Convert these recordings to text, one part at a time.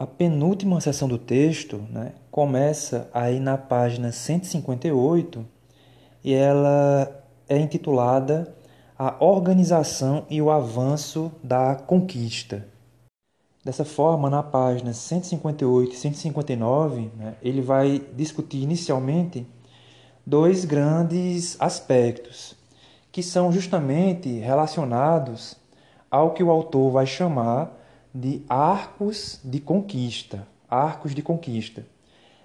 A penúltima seção do texto né, começa aí na página 158 e ela é intitulada A Organização e o Avanço da Conquista. Dessa forma, na página 158 e 159, né, ele vai discutir inicialmente dois grandes aspectos, que são justamente relacionados ao que o autor vai chamar de arcos de conquista. Arcos de conquista.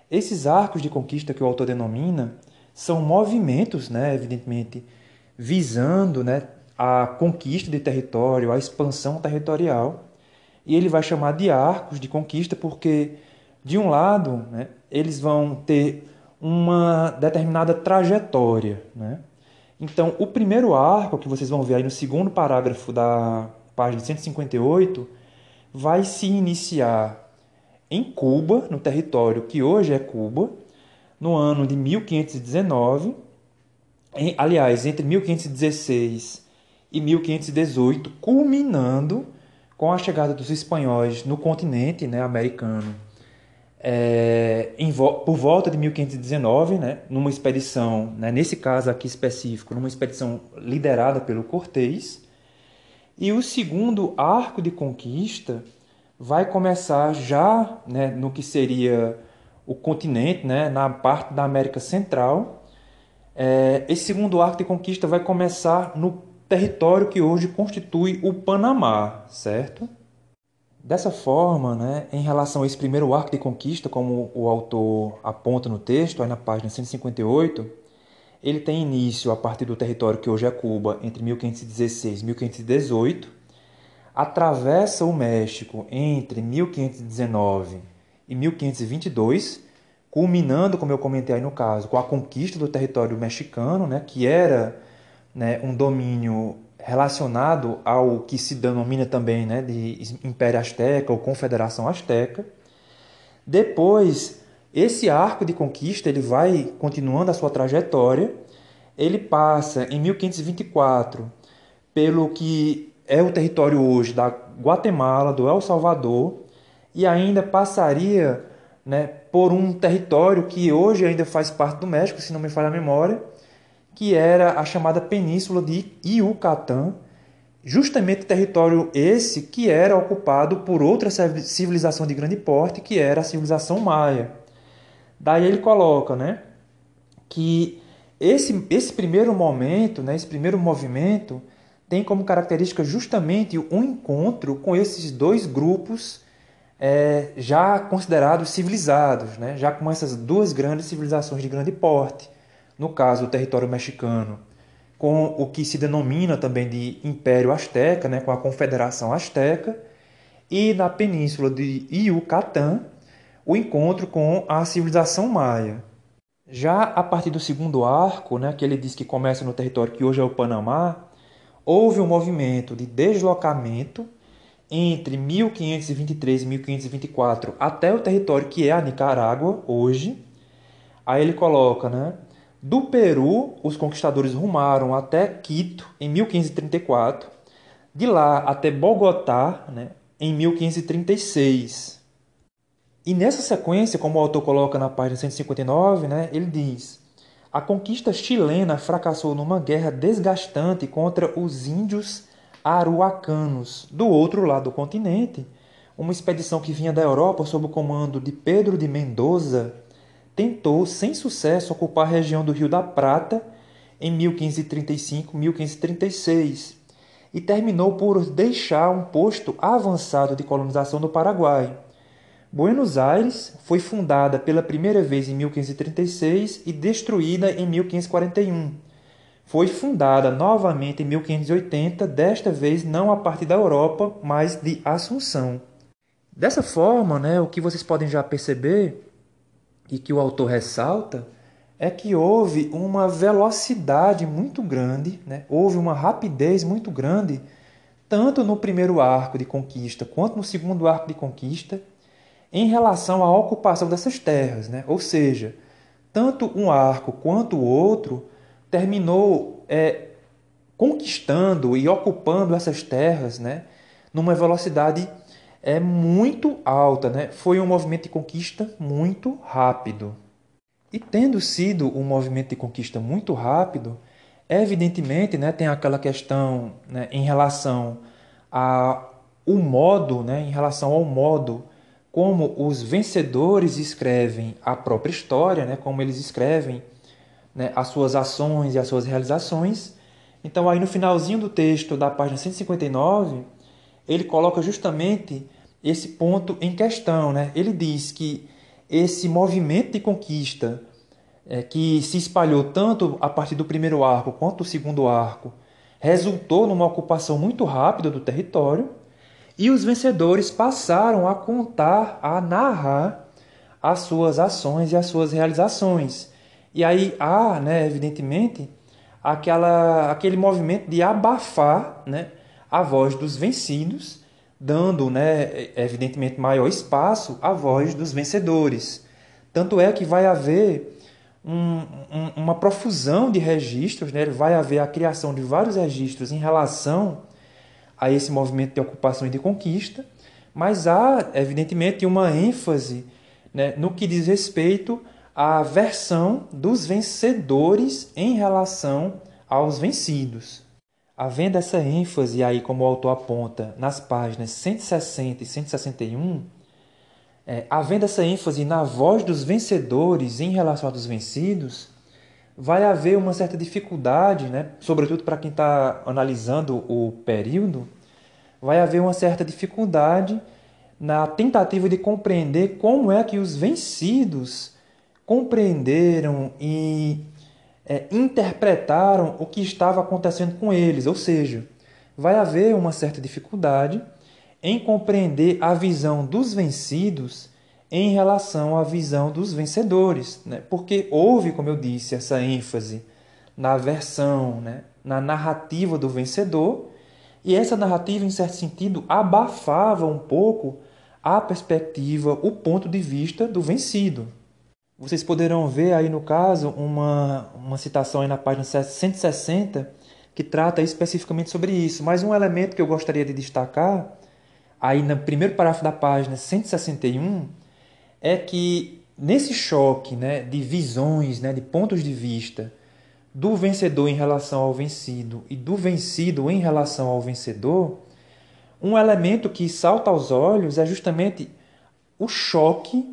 Esses arcos de conquista que o autor denomina são movimentos, né, evidentemente, visando né, a conquista de território, a expansão territorial. E ele vai chamar de arcos de conquista porque, de um lado, né, eles vão ter uma determinada trajetória. Né? Então, o primeiro arco, que vocês vão ver aí no segundo parágrafo da página 158, vai se iniciar em Cuba, no território que hoje é Cuba, no ano de 1519, em, aliás, entre 1516 e 1518, culminando com a chegada dos espanhóis no continente né, americano é, em, por volta de 1519, né, numa expedição, né, nesse caso aqui específico, numa expedição liderada pelo Cortés. E o segundo arco de conquista vai começar já né, no que seria o continente, né, na parte da América Central. É, esse segundo arco de conquista vai começar no território que hoje constitui o Panamá, certo? Dessa forma, né, em relação a esse primeiro arco de conquista, como o autor aponta no texto, aí na página 158, ele tem início a partir do território que hoje é Cuba, entre 1516 e 1518, atravessa o México entre 1519 e 1522, culminando, como eu comentei aí no caso, com a conquista do território mexicano, né, que era né, um domínio relacionado ao que se denomina também né, de Império Azteca ou Confederação Azteca. Depois, esse arco de conquista ele vai continuando a sua trajetória. Ele passa em 1524 pelo que é o território hoje da Guatemala, do El Salvador, e ainda passaria né, por um território que hoje ainda faz parte do México, se não me falha a memória, que era a chamada Península de Yucatán, justamente território esse que era ocupado por outra civilização de grande porte, que era a civilização maia. Daí ele coloca, né, que esse, esse primeiro momento, né, esse primeiro movimento, tem como característica justamente um encontro com esses dois grupos é, já considerados civilizados, né, já com essas duas grandes civilizações de grande porte no caso o território mexicano, com o que se denomina também de Império Azteca, né, com a Confederação Azteca, e na península de Yucatán, o encontro com a civilização maia. Já a partir do segundo arco, né, que ele diz que começa no território que hoje é o Panamá, houve um movimento de deslocamento entre 1523 e 1524 até o território que é a Nicarágua hoje. Aí ele coloca, né, do Peru, os conquistadores rumaram até Quito em 1534, de lá até Bogotá né, em 1536. E nessa sequência, como o autor coloca na página 159, né, ele diz: a conquista chilena fracassou numa guerra desgastante contra os índios aruacanos, do outro lado do continente. Uma expedição que vinha da Europa sob o comando de Pedro de Mendoza tentou, sem sucesso, ocupar a região do Rio da Prata em 1535-1536 e terminou por deixar um posto avançado de colonização no Paraguai. Buenos Aires foi fundada pela primeira vez em 1536 e destruída em 1541. Foi fundada novamente em 1580, desta vez não a partir da Europa, mas de Assunção. Dessa forma, né, o que vocês podem já perceber e que o autor ressalta é que houve uma velocidade muito grande, né? houve uma rapidez muito grande, tanto no primeiro arco de conquista quanto no segundo arco de conquista, em relação à ocupação dessas terras. Né? Ou seja, tanto um arco quanto o outro terminou é, conquistando e ocupando essas terras né? numa velocidade é muito alta, né? Foi um movimento de conquista muito rápido. E tendo sido um movimento de conquista muito rápido, evidentemente, né, tem aquela questão né, em relação ao modo, né, em relação ao modo como os vencedores escrevem a própria história, né, como eles escrevem né, as suas ações e as suas realizações. Então, aí no finalzinho do texto da página 159, ele coloca justamente esse ponto em questão. Né? Ele diz que esse movimento de conquista é, que se espalhou tanto a partir do primeiro arco quanto do segundo arco resultou numa ocupação muito rápida do território e os vencedores passaram a contar, a narrar as suas ações e as suas realizações. E aí há, né, evidentemente, aquela, aquele movimento de abafar né, a voz dos vencidos dando, né, evidentemente, maior espaço à voz dos vencedores. Tanto é que vai haver um, um, uma profusão de registros, né? vai haver a criação de vários registros em relação a esse movimento de ocupação e de conquista, mas há, evidentemente, uma ênfase né, no que diz respeito à versão dos vencedores em relação aos vencidos. Havendo essa ênfase aí, como o autor aponta, nas páginas 160 e 161, é, havendo essa ênfase na voz dos vencedores em relação aos vencidos, vai haver uma certa dificuldade, né? sobretudo para quem está analisando o período, vai haver uma certa dificuldade na tentativa de compreender como é que os vencidos compreenderam e é, interpretaram o que estava acontecendo com eles, ou seja, vai haver uma certa dificuldade em compreender a visão dos vencidos em relação à visão dos vencedores, né? porque houve, como eu disse, essa ênfase na versão, né? na narrativa do vencedor, e essa narrativa, em certo sentido, abafava um pouco a perspectiva, o ponto de vista do vencido. Vocês poderão ver aí no caso uma, uma citação aí na página 160 que trata especificamente sobre isso. Mas um elemento que eu gostaria de destacar aí no primeiro parágrafo da página 161 é que nesse choque né, de visões, né, de pontos de vista do vencedor em relação ao vencido e do vencido em relação ao vencedor, um elemento que salta aos olhos é justamente o choque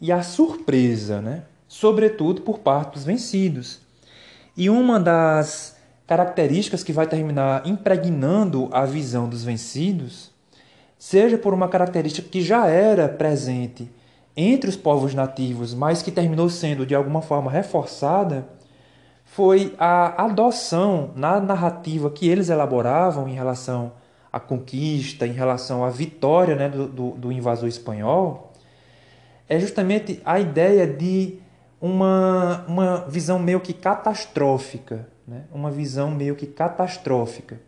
e a surpresa, né? sobretudo por parte dos vencidos. E uma das características que vai terminar impregnando a visão dos vencidos, seja por uma característica que já era presente entre os povos nativos, mas que terminou sendo de alguma forma reforçada, foi a adoção na narrativa que eles elaboravam em relação à conquista, em relação à vitória né, do, do, do invasor espanhol, é justamente a ideia de uma, uma visão meio que catastrófica, né? uma visão meio que catastrófica.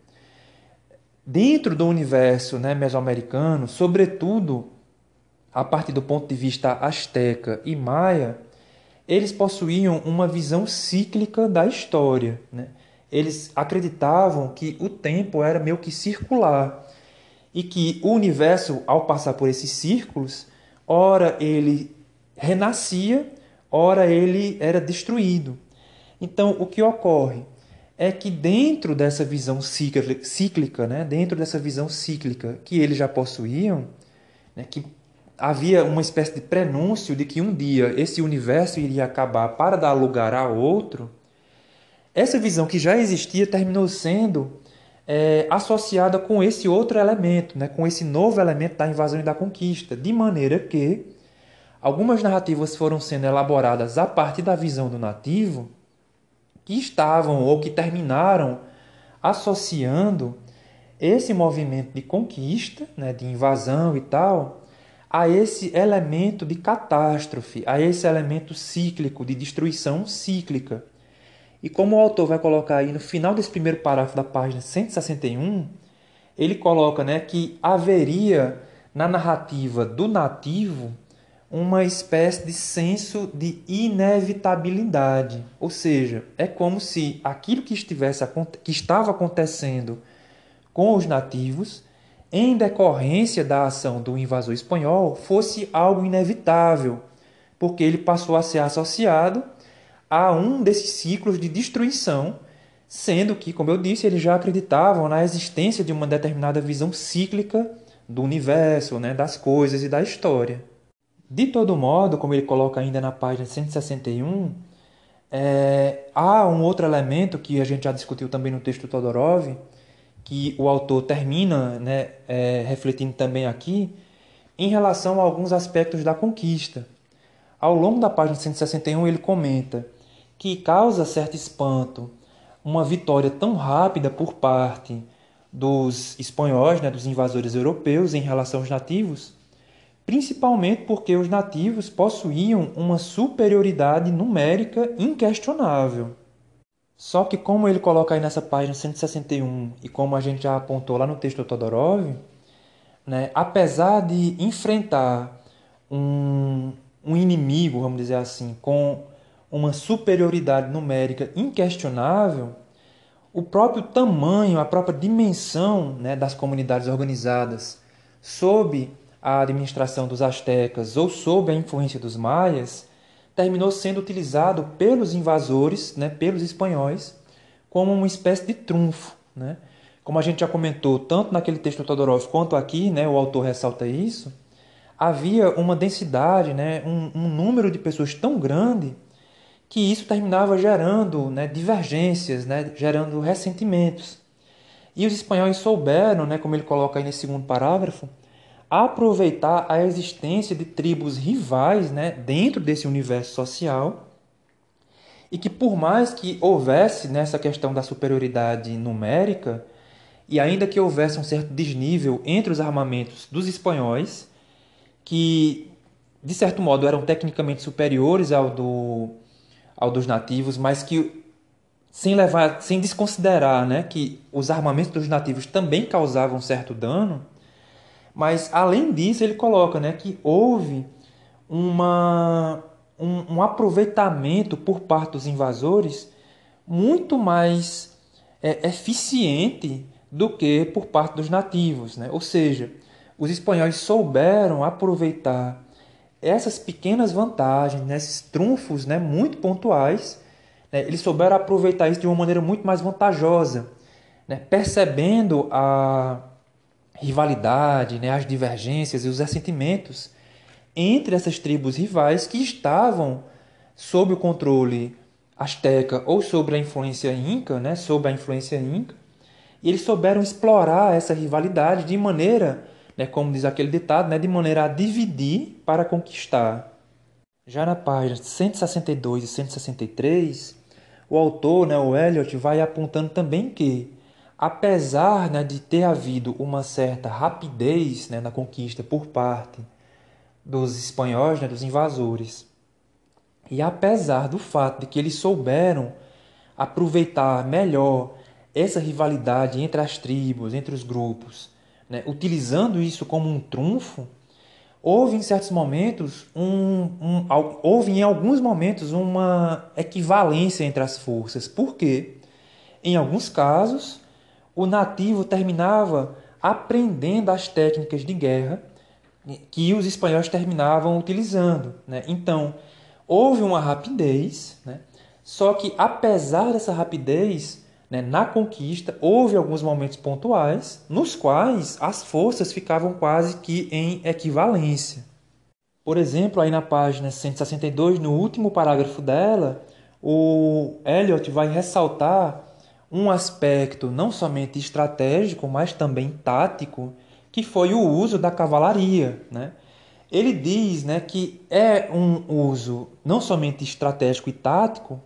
Dentro do universo né, mesoamericano, sobretudo a partir do ponto de vista asteca e maia, eles possuíam uma visão cíclica da história. Né? Eles acreditavam que o tempo era meio que circular e que o universo, ao passar por esses círculos, ora ele renascia, ora ele era destruído. Então, o que ocorre é que dentro dessa visão cíclica, né, dentro dessa visão cíclica que eles já possuíam, né, que havia uma espécie de prenúncio de que um dia esse universo iria acabar para dar lugar a outro, essa visão que já existia terminou sendo é, associada com esse outro elemento, né, com esse novo elemento da invasão e da conquista, de maneira que algumas narrativas foram sendo elaboradas a partir da visão do nativo, que estavam ou que terminaram associando esse movimento de conquista, né, de invasão e tal, a esse elemento de catástrofe, a esse elemento cíclico, de destruição cíclica. E como o autor vai colocar aí no final desse primeiro parágrafo da página 161, ele coloca né, que haveria na narrativa do nativo uma espécie de senso de inevitabilidade, ou seja, é como se aquilo que estivesse que estava acontecendo com os nativos em decorrência da ação do invasor espanhol, fosse algo inevitável, porque ele passou a ser associado a um desses ciclos de destruição, sendo que, como eu disse, eles já acreditavam na existência de uma determinada visão cíclica do universo, né, das coisas e da história. De todo modo, como ele coloca ainda na página 161, é, há um outro elemento que a gente já discutiu também no texto Todorov, que o autor termina né, é, refletindo também aqui, em relação a alguns aspectos da conquista. Ao longo da página 161, ele comenta que causa certo espanto uma vitória tão rápida por parte dos espanhóis, né, dos invasores europeus, em relação aos nativos, principalmente porque os nativos possuíam uma superioridade numérica inquestionável. Só que, como ele coloca aí nessa página 161 e como a gente já apontou lá no texto do Todorov, né, apesar de enfrentar um, um inimigo, vamos dizer assim, com uma superioridade numérica inquestionável, o próprio tamanho, a própria dimensão né, das comunidades organizadas sob a administração dos astecas ou sob a influência dos maias, terminou sendo utilizado pelos invasores, né, pelos espanhóis, como uma espécie de trunfo. Né? Como a gente já comentou, tanto naquele texto do Todorov quanto aqui, né, o autor ressalta isso, havia uma densidade, né, um, um número de pessoas tão grande que isso terminava gerando né, divergências, né, gerando ressentimentos. E os espanhóis souberam, né, como ele coloca aí nesse segundo parágrafo, aproveitar a existência de tribos rivais né, dentro desse universo social e que por mais que houvesse nessa questão da superioridade numérica e ainda que houvesse um certo desnível entre os armamentos dos espanhóis, que de certo modo eram tecnicamente superiores ao, do, ao dos nativos, mas que sem levar, sem desconsiderar, né, que os armamentos dos nativos também causavam certo dano, mas, além disso, ele coloca né, que houve uma, um, um aproveitamento por parte dos invasores muito mais é, eficiente do que por parte dos nativos. Né? Ou seja, os espanhóis souberam aproveitar essas pequenas vantagens, né, esses trunfos né, muito pontuais, né, eles souberam aproveitar isso de uma maneira muito mais vantajosa, né, percebendo a, rivalidade, né, as divergências e os ressentimentos entre essas tribos rivais que estavam sob o controle asteca ou sob a influência inca, né, sob a influência inca, e eles souberam explorar essa rivalidade de maneira, né, como diz aquele ditado, né, de maneira a dividir para conquistar. Já na página 162 e 163, o autor, né, o Eliot, vai apontando também que apesar né, de ter havido uma certa rapidez né, na conquista por parte dos espanhóis, né, dos invasores, e apesar do fato de que eles souberam aproveitar melhor essa rivalidade entre as tribos, entre os grupos, né, utilizando isso como um trunfo, houve em certos momentos um, um, houve em alguns momentos uma equivalência entre as forças. Por quê? Em alguns casos, o nativo terminava aprendendo as técnicas de guerra que os espanhóis terminavam utilizando. Né? Então, houve uma rapidez, né? só que apesar dessa rapidez, né, na conquista, houve alguns momentos pontuais nos quais as forças ficavam quase que em equivalência. Por exemplo, aí na página 162, no último parágrafo dela, o Eliot vai ressaltar um aspecto não somente estratégico, mas também tático, que foi o uso da cavalaria. Né? Ele diz né, que é um uso não somente estratégico e tático,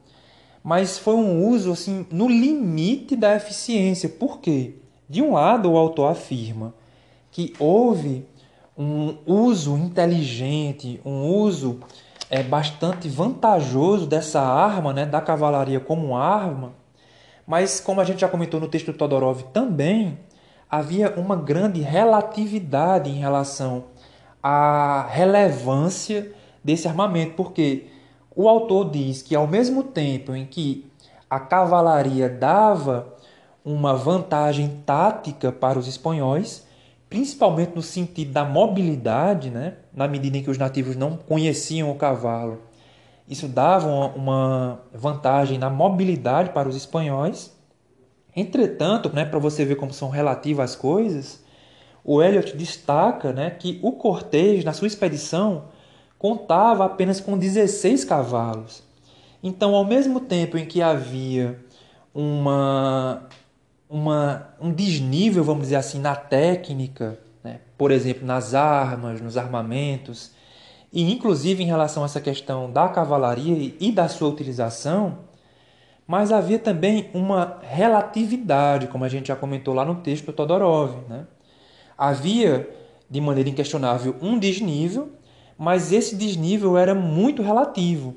mas foi um uso assim no limite da eficiência. Por quê? De um lado, o autor afirma que houve um uso inteligente, um uso é, bastante vantajoso dessa arma, né, da cavalaria como arma, mas, como a gente já comentou no texto do Todorov também, havia uma grande relatividade em relação à relevância desse armamento, porque o autor diz que, ao mesmo tempo em que a cavalaria dava uma vantagem tática para os espanhóis, principalmente no sentido da mobilidade, né? na medida em que os nativos não conheciam o cavalo. Isso dava uma vantagem na mobilidade para os espanhóis. Entretanto, né, para você ver como são relativas as coisas, o Elliot destaca né, que o Cortês, na sua expedição, contava apenas com 16 cavalos. Então, ao mesmo tempo em que havia uma, uma, um desnível, vamos dizer assim, na técnica, né? por exemplo, nas armas, nos armamentos, e inclusive em relação a essa questão da cavalaria e da sua utilização, mas havia também uma relatividade, como a gente já comentou lá no texto do Todorov. Né? Havia, de maneira inquestionável, um desnível, mas esse desnível era muito relativo.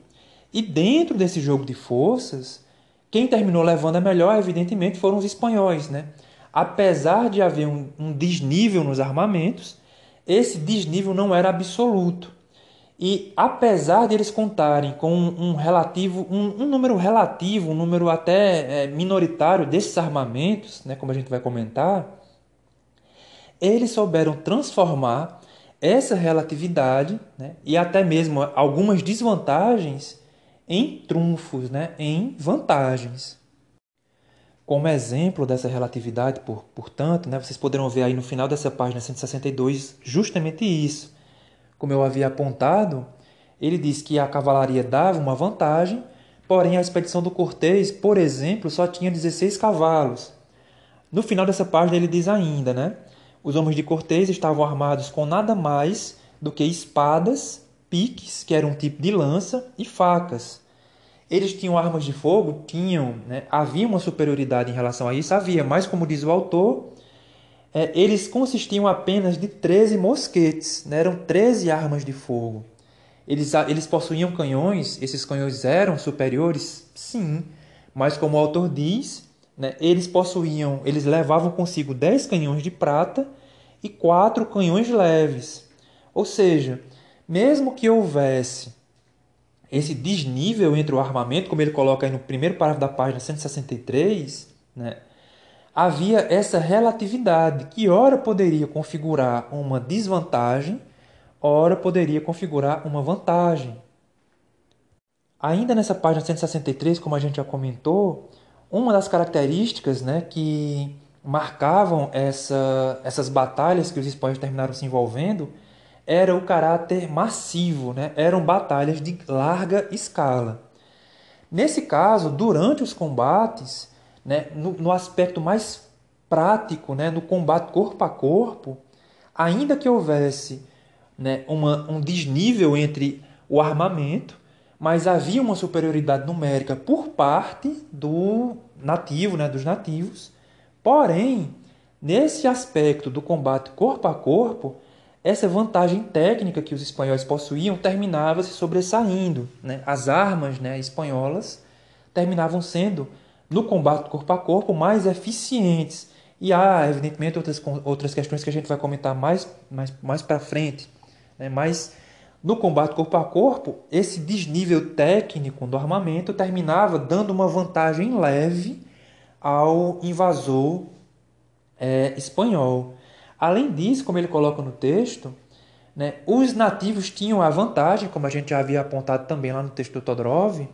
E dentro desse jogo de forças, quem terminou levando a melhor, evidentemente, foram os espanhóis. Né? Apesar de haver um, um desnível nos armamentos, esse desnível não era absoluto. E apesar de eles contarem com um, relativo, um, um, número relativo, um número até é, minoritário desses armamentos, né, como a gente vai comentar, eles souberam transformar essa relatividade né, e até mesmo algumas desvantagens em trunfos, né, em vantagens. Como exemplo dessa relatividade, por, portanto, né, vocês poderão ver aí no final dessa página 162 justamente isso. Como eu havia apontado, ele diz que a cavalaria dava uma vantagem, porém a expedição do Cortês, por exemplo, só tinha 16 cavalos. No final dessa página ele diz ainda, né? Os homens de Cortês estavam armados com nada mais do que espadas, piques, que era um tipo de lança, e facas. Eles tinham armas de fogo? Tinham. Né? Havia uma superioridade em relação a isso? Havia, mas como diz o autor, é, eles consistiam apenas de 13 mosquetes, né? eram 13 armas de fogo. Eles, eles possuíam canhões, esses canhões eram superiores? Sim, mas como o autor diz, né, eles possuíam, eles levavam consigo 10 canhões de prata e 4 canhões leves. Ou seja, mesmo que houvesse esse desnível entre o armamento, como ele coloca aí no primeiro parágrafo da página 163, né, havia essa relatividade que ora poderia configurar uma desvantagem, ora poderia configurar uma vantagem. Ainda nessa página 163, como a gente já comentou, uma das características né, que marcavam essa, essas batalhas que os espanhóis terminaram se envolvendo era o caráter massivo, né? eram batalhas de larga escala. Nesse caso, durante os combates, né, no, no aspecto mais prático, né, no combate corpo a corpo, ainda que houvesse né, uma, um desnível entre o armamento, mas havia uma superioridade numérica por parte do nativo, né, dos nativos. Porém, nesse aspecto do combate corpo a corpo, essa vantagem técnica que os espanhóis possuíam terminava se sobressaindo. Né? As armas né, espanholas terminavam sendo, no combate corpo a corpo, mais eficientes. E há, evidentemente, outras, outras questões que a gente vai comentar mais, mais, mais para frente. Né? Mas no combate corpo a corpo, esse desnível técnico do armamento terminava dando uma vantagem leve ao invasor é, espanhol. Além disso, como ele coloca no texto, né, os nativos tinham a vantagem, como a gente já havia apontado também lá no texto do Todorov,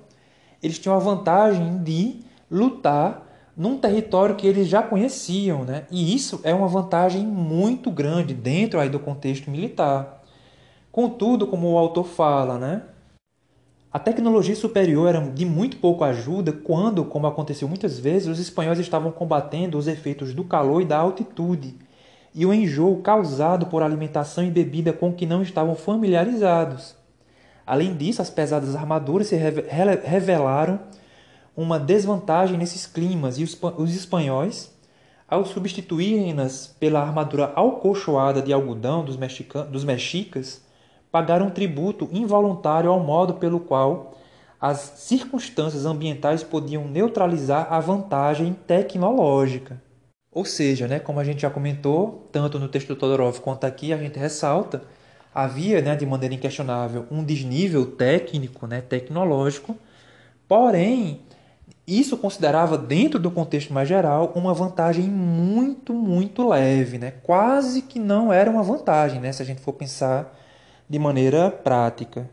eles tinham a vantagem de lutar num território que eles já conheciam, né? E isso é uma vantagem muito grande dentro aí do contexto militar. Contudo, como o autor fala, né? A tecnologia superior era de muito pouco ajuda quando, como aconteceu muitas vezes, os espanhóis estavam combatendo os efeitos do calor e da altitude e o enjoo causado por alimentação e bebida com que não estavam familiarizados. Além disso, as pesadas armaduras se revelaram uma desvantagem nesses climas e os espanhóis, ao substituírem-nas pela armadura alcochoada de algodão dos, dos mexicas, pagaram tributo involuntário ao modo pelo qual as circunstâncias ambientais podiam neutralizar a vantagem tecnológica. Ou seja, né, como a gente já comentou, tanto no texto do Todorov quanto aqui, a gente ressalta, havia, né, de maneira inquestionável, um desnível técnico, né, tecnológico, porém, isso considerava, dentro do contexto mais geral, uma vantagem muito, muito leve, né? quase que não era uma vantagem, né? se a gente for pensar de maneira prática.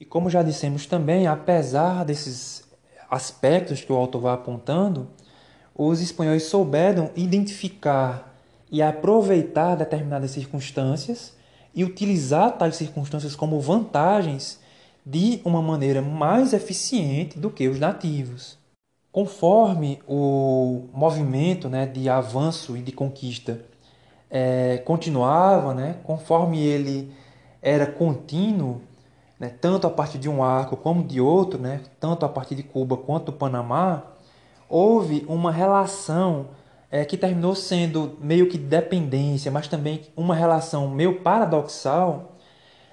E como já dissemos também, apesar desses aspectos que o autor vai apontando, os espanhóis souberam identificar e aproveitar determinadas circunstâncias e utilizar tais circunstâncias como vantagens de uma maneira mais eficiente do que os nativos. Conforme o movimento né, de avanço e de conquista é, continuava, né, conforme ele era contínuo, né, tanto a partir de um arco como de outro, né, tanto a partir de Cuba quanto do Panamá, houve uma relação é, que terminou sendo meio que dependência, mas também uma relação meio paradoxal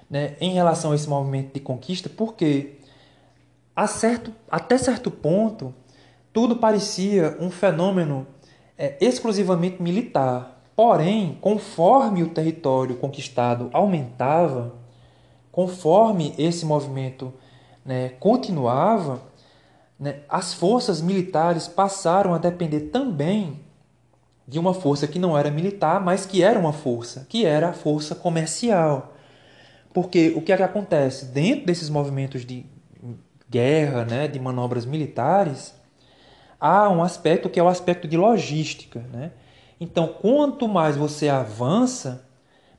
né, em relação a esse movimento de conquista, porque a certo, até certo ponto tudo parecia um fenômeno é, exclusivamente militar. Porém, conforme o território conquistado aumentava, conforme esse movimento né, continuava, né, as forças militares passaram a depender também de uma força que não era militar, mas que era uma força, que era a força comercial. Porque o que é que acontece? Dentro desses movimentos de guerra, né, de manobras militares, há um aspecto que é o aspecto de logística. Né? Então, quanto mais você avança,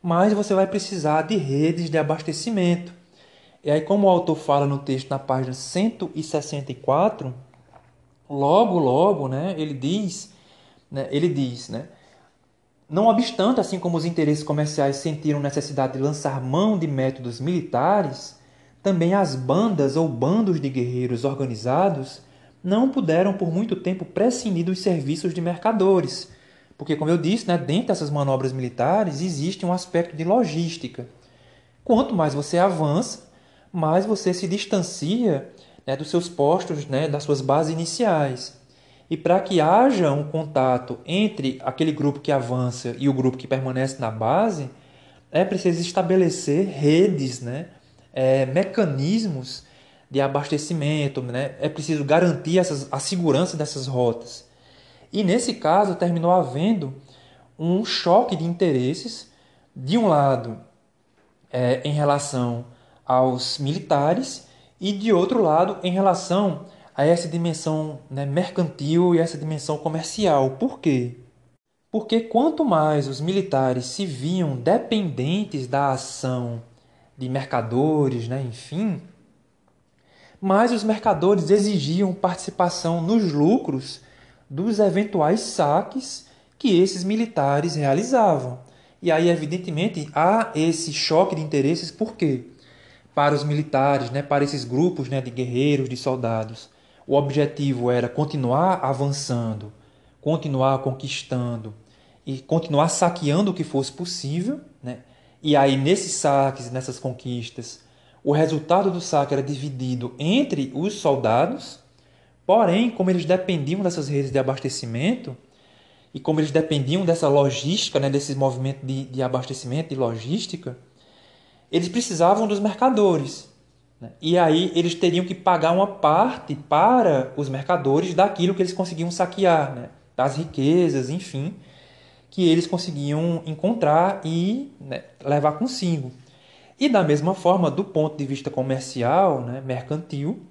mais você vai precisar de redes de abastecimento. E aí, como o autor fala no texto na página 164, logo, logo, né, ele diz, né, ele diz, né, não obstante, assim como os interesses comerciais sentiram necessidade de lançar mão de métodos militares, também as bandas ou bandos de guerreiros organizados não puderam por muito tempo prescindir dos serviços de mercadores, porque, como eu disse, né, dentro dessas manobras militares existe um aspecto de logística. Quanto mais você avança, mais você se distancia né, dos seus postos, né, das suas bases iniciais. E para que haja um contato entre aquele grupo que avança e o grupo que permanece na base, é preciso estabelecer redes, né, é, mecanismos de abastecimento, né? é preciso garantir essas, a segurança dessas rotas. E nesse caso terminou havendo um choque de interesses, de um lado é, em relação aos militares e de outro lado em relação a essa dimensão né, mercantil e essa dimensão comercial. Por quê? Porque quanto mais os militares se viam dependentes da ação de mercadores, né, enfim, mas os mercadores exigiam participação nos lucros dos eventuais saques que esses militares realizavam. E aí, evidentemente, há esse choque de interesses, por quê? Para os militares, né, para esses grupos né, de guerreiros, de soldados, o objetivo era continuar avançando, continuar conquistando e continuar saqueando o que fosse possível. Né? E aí, nesses saques, nessas conquistas, o resultado do saque era dividido entre os soldados, porém, como eles dependiam dessas redes de abastecimento, e como eles dependiam dessa logística, né, desse movimento de, de abastecimento e logística, eles precisavam dos mercadores. Né? E aí eles teriam que pagar uma parte para os mercadores daquilo que eles conseguiam saquear, né? das riquezas, enfim, que eles conseguiam encontrar e né, levar consigo. E da mesma forma, do ponto de vista comercial, né, mercantil,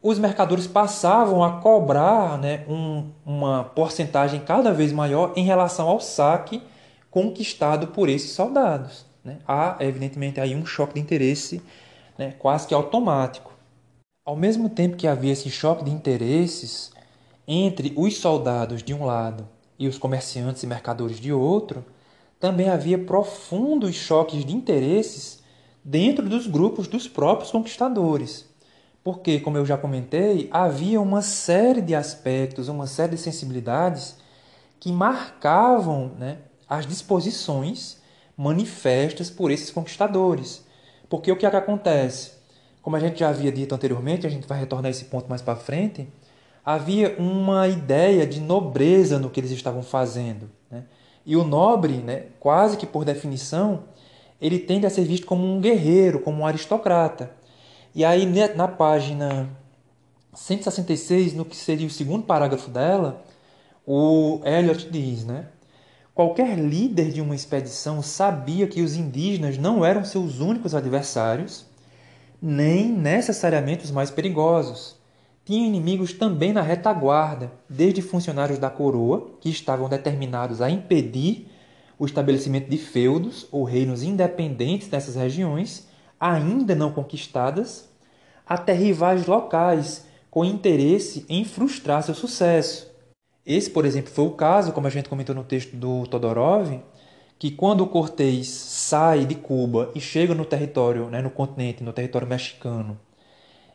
os mercadores passavam a cobrar né, um, uma porcentagem cada vez maior em relação ao saque conquistado por esses soldados. Né? Há, evidentemente, aí um choque de interesse né, quase que automático. Ao mesmo tempo que havia esse choque de interesses entre os soldados de um lado e os comerciantes e mercadores de outro, também havia profundos choques de interesses dentro dos grupos dos próprios conquistadores. Porque, como eu já comentei, havia uma série de aspectos, uma série de sensibilidades que marcavam né, as disposições manifestas por esses conquistadores. Porque o que, é que acontece? Como a gente já havia dito anteriormente, a gente vai retornar a esse ponto mais para frente, havia uma ideia de nobreza no que eles estavam fazendo. Né? E o nobre, né, quase que por definição, ele tende a ser visto como um guerreiro, como um aristocrata. E aí, na página 166, no que seria o segundo parágrafo dela, o Eliot diz, né? Qualquer líder de uma expedição sabia que os indígenas não eram seus únicos adversários, nem necessariamente os mais perigosos. Tinha inimigos também na retaguarda, desde funcionários da coroa, que estavam determinados a impedir o estabelecimento de feudos ou reinos independentes nessas regiões, ainda não conquistadas, até rivais locais com interesse em frustrar seu sucesso. Esse, por exemplo, foi o caso, como a gente comentou no texto do Todorov, que quando o Cortés sai de Cuba e chega no território, né, no continente, no território mexicano,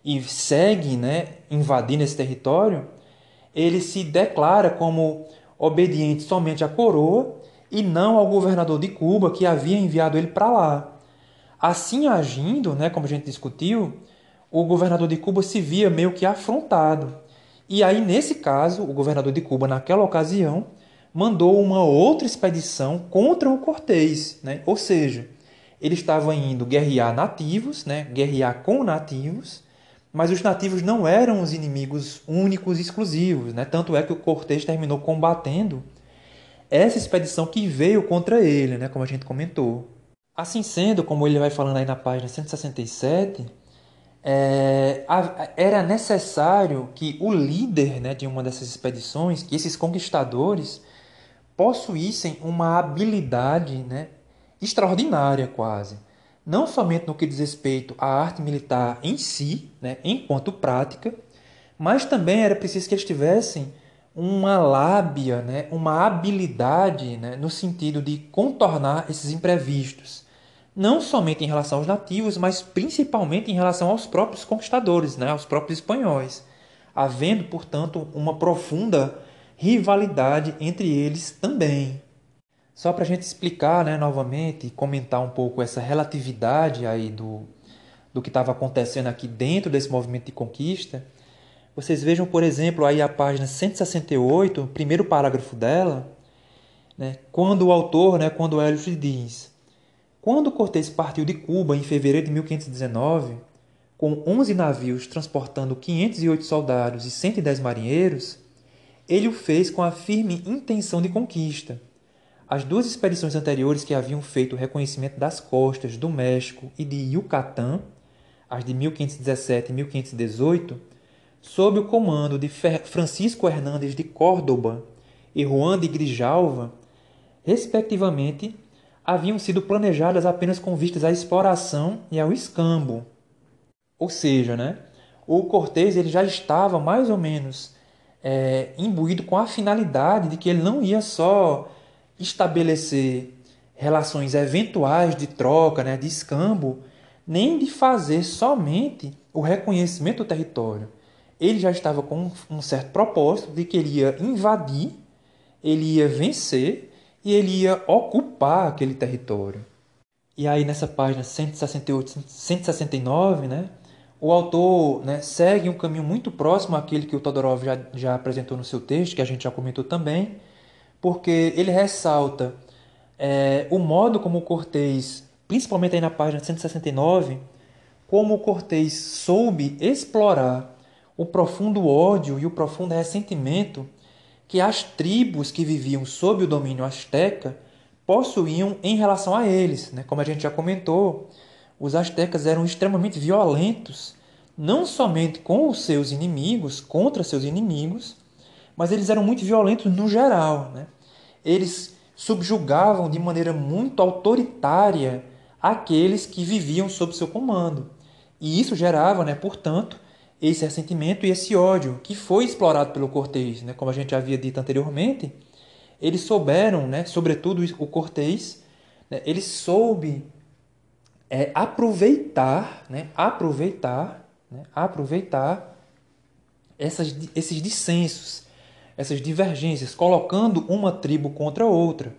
e segue né, invadindo esse território, ele se declara como obediente somente à coroa e não ao governador de Cuba que havia enviado ele para lá. Assim agindo, né, como a gente discutiu, o governador de Cuba se via meio que afrontado e aí, nesse caso, o governador de Cuba, naquela ocasião, mandou uma outra expedição contra o Cortés, né? ou seja, ele estava indo guerrear nativos, né? guerrear com nativos, mas os nativos não eram os inimigos únicos e exclusivos. Né? Tanto é que o Cortés terminou combatendo essa expedição que veio contra ele, né? como a gente comentou. Assim sendo, como ele vai falando aí na página 167, é, era necessário que o líder né, de uma dessas expedições, que esses conquistadores, possuíssem uma habilidade né, extraordinária quase. Não somente no que diz respeito à arte militar em si, né, enquanto prática, mas também era preciso que eles tivessem uma lábia, né, uma habilidade né, no sentido de contornar esses imprevistos não somente em relação aos nativos, mas principalmente em relação aos próprios conquistadores, né, aos próprios espanhóis, havendo, portanto, uma profunda rivalidade entre eles também. Só para a gente explicar né, novamente e comentar um pouco essa relatividade aí do, do que estava acontecendo aqui dentro desse movimento de conquista, vocês vejam, por exemplo, aí a página 168, o primeiro parágrafo dela, né, quando o autor, né, quando o Hélio diz quando Cortés partiu de Cuba em fevereiro de 1519, com 11 navios transportando 508 soldados e 110 marinheiros, ele o fez com a firme intenção de conquista. As duas expedições anteriores que haviam feito o reconhecimento das costas do México e de Yucatán, as de 1517 e 1518, sob o comando de Francisco Hernández de Córdoba e Juan de Grijalva, respectivamente, haviam sido planejadas apenas com vistas à exploração e ao escambo. Ou seja, né, o Cortés ele já estava mais ou menos é, imbuído com a finalidade de que ele não ia só estabelecer relações eventuais de troca, né, de escambo, nem de fazer somente o reconhecimento do território. Ele já estava com um certo propósito de que ele ia invadir, ele ia vencer e ele ia ocupar aquele território. E aí nessa página 168, 169, né, o autor né, segue um caminho muito próximo àquele que o Todorov já, já apresentou no seu texto, que a gente já comentou também, porque ele ressalta é, o modo como o Cortês, principalmente aí na página 169, como o Cortês soube explorar o profundo ódio e o profundo ressentimento que as tribos que viviam sob o domínio asteca possuíam em relação a eles. Né? Como a gente já comentou, os astecas eram extremamente violentos, não somente com os seus inimigos, contra seus inimigos, mas eles eram muito violentos no geral. Né? Eles subjugavam de maneira muito autoritária aqueles que viviam sob seu comando. E isso gerava, né, portanto, esse ressentimento e esse ódio que foi explorado pelo Cortês, né? como a gente havia dito anteriormente, eles souberam, né? sobretudo o Cortês, né? ele soube é, aproveitar, né? aproveitar, né? aproveitar essas, esses dissensos, essas divergências, colocando uma tribo contra outra.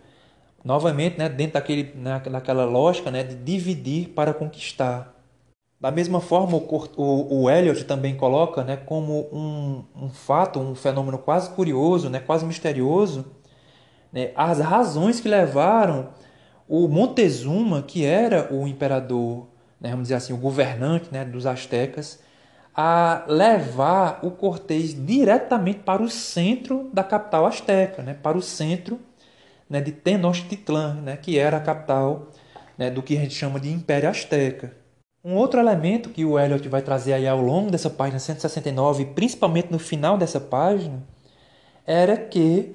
Novamente, né? dentro daquele, naquela lógica né? de dividir para conquistar. Da mesma forma, o, o, o Eliot também coloca né, como um, um fato, um fenômeno quase curioso, né, quase misterioso, né, as razões que levaram o Montezuma, que era o imperador, né, vamos dizer assim, o governante né, dos astecas, a levar o Cortês diretamente para o centro da capital asteca, né? para o centro né, de Tenochtitlan, né, que era a capital né, do que a gente chama de Império Azteca. Um outro elemento que o Eliot vai trazer aí ao longo dessa página 169, principalmente no final dessa página, era que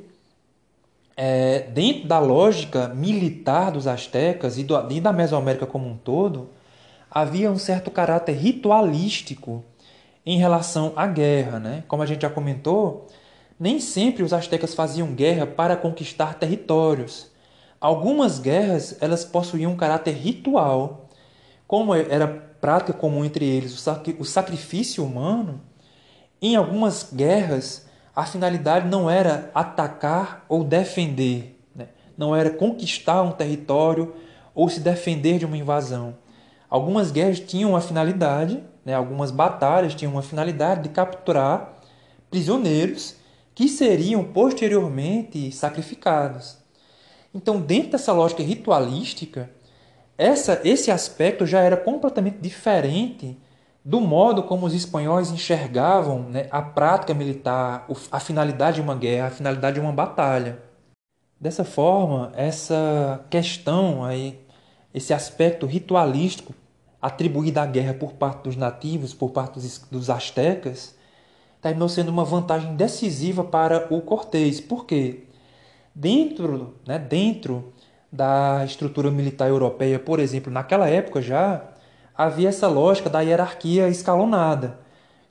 é, dentro da lógica militar dos astecas e, do, e da Mesoamérica como um todo, havia um certo caráter ritualístico em relação à guerra. Né? Como a gente já comentou, nem sempre os astecas faziam guerra para conquistar territórios. Algumas guerras elas possuíam um caráter ritual. Como era prática comum entre eles o sacrifício humano, em algumas guerras a finalidade não era atacar ou defender, né? não era conquistar um território ou se defender de uma invasão. Algumas guerras tinham uma finalidade, né? algumas batalhas tinham uma finalidade de capturar prisioneiros que seriam posteriormente sacrificados. Então, dentro dessa lógica ritualística, essa, esse aspecto já era completamente diferente do modo como os espanhóis enxergavam né, a prática militar, a finalidade de uma guerra, a finalidade de uma batalha. Dessa forma, essa questão aí, esse aspecto ritualístico atribuído à guerra por parte dos nativos, por parte dos, dos astecas, terminou sendo uma vantagem decisiva para o Cortés. Por quê? Dentro, né, dentro da estrutura militar europeia, por exemplo, naquela época já, havia essa lógica da hierarquia escalonada.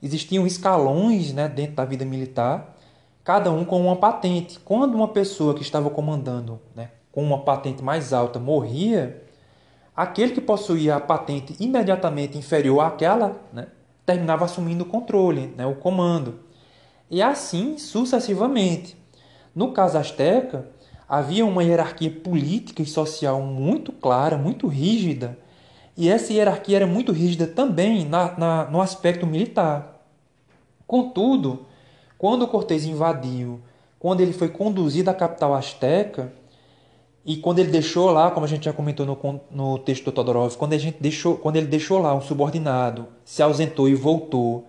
Existiam escalões né, dentro da vida militar, cada um com uma patente. Quando uma pessoa que estava comandando né, com uma patente mais alta morria, aquele que possuía a patente imediatamente inferior àquela né, terminava assumindo o controle, né, o comando. E assim sucessivamente. No caso asteca, havia uma hierarquia política e social muito clara, muito rígida, e essa hierarquia era muito rígida também na, na, no aspecto militar. Contudo, quando Cortés invadiu, quando ele foi conduzido à capital asteca, e quando ele deixou lá, como a gente já comentou no, no texto do Todorov, quando, a gente deixou, quando ele deixou lá um subordinado, se ausentou e voltou,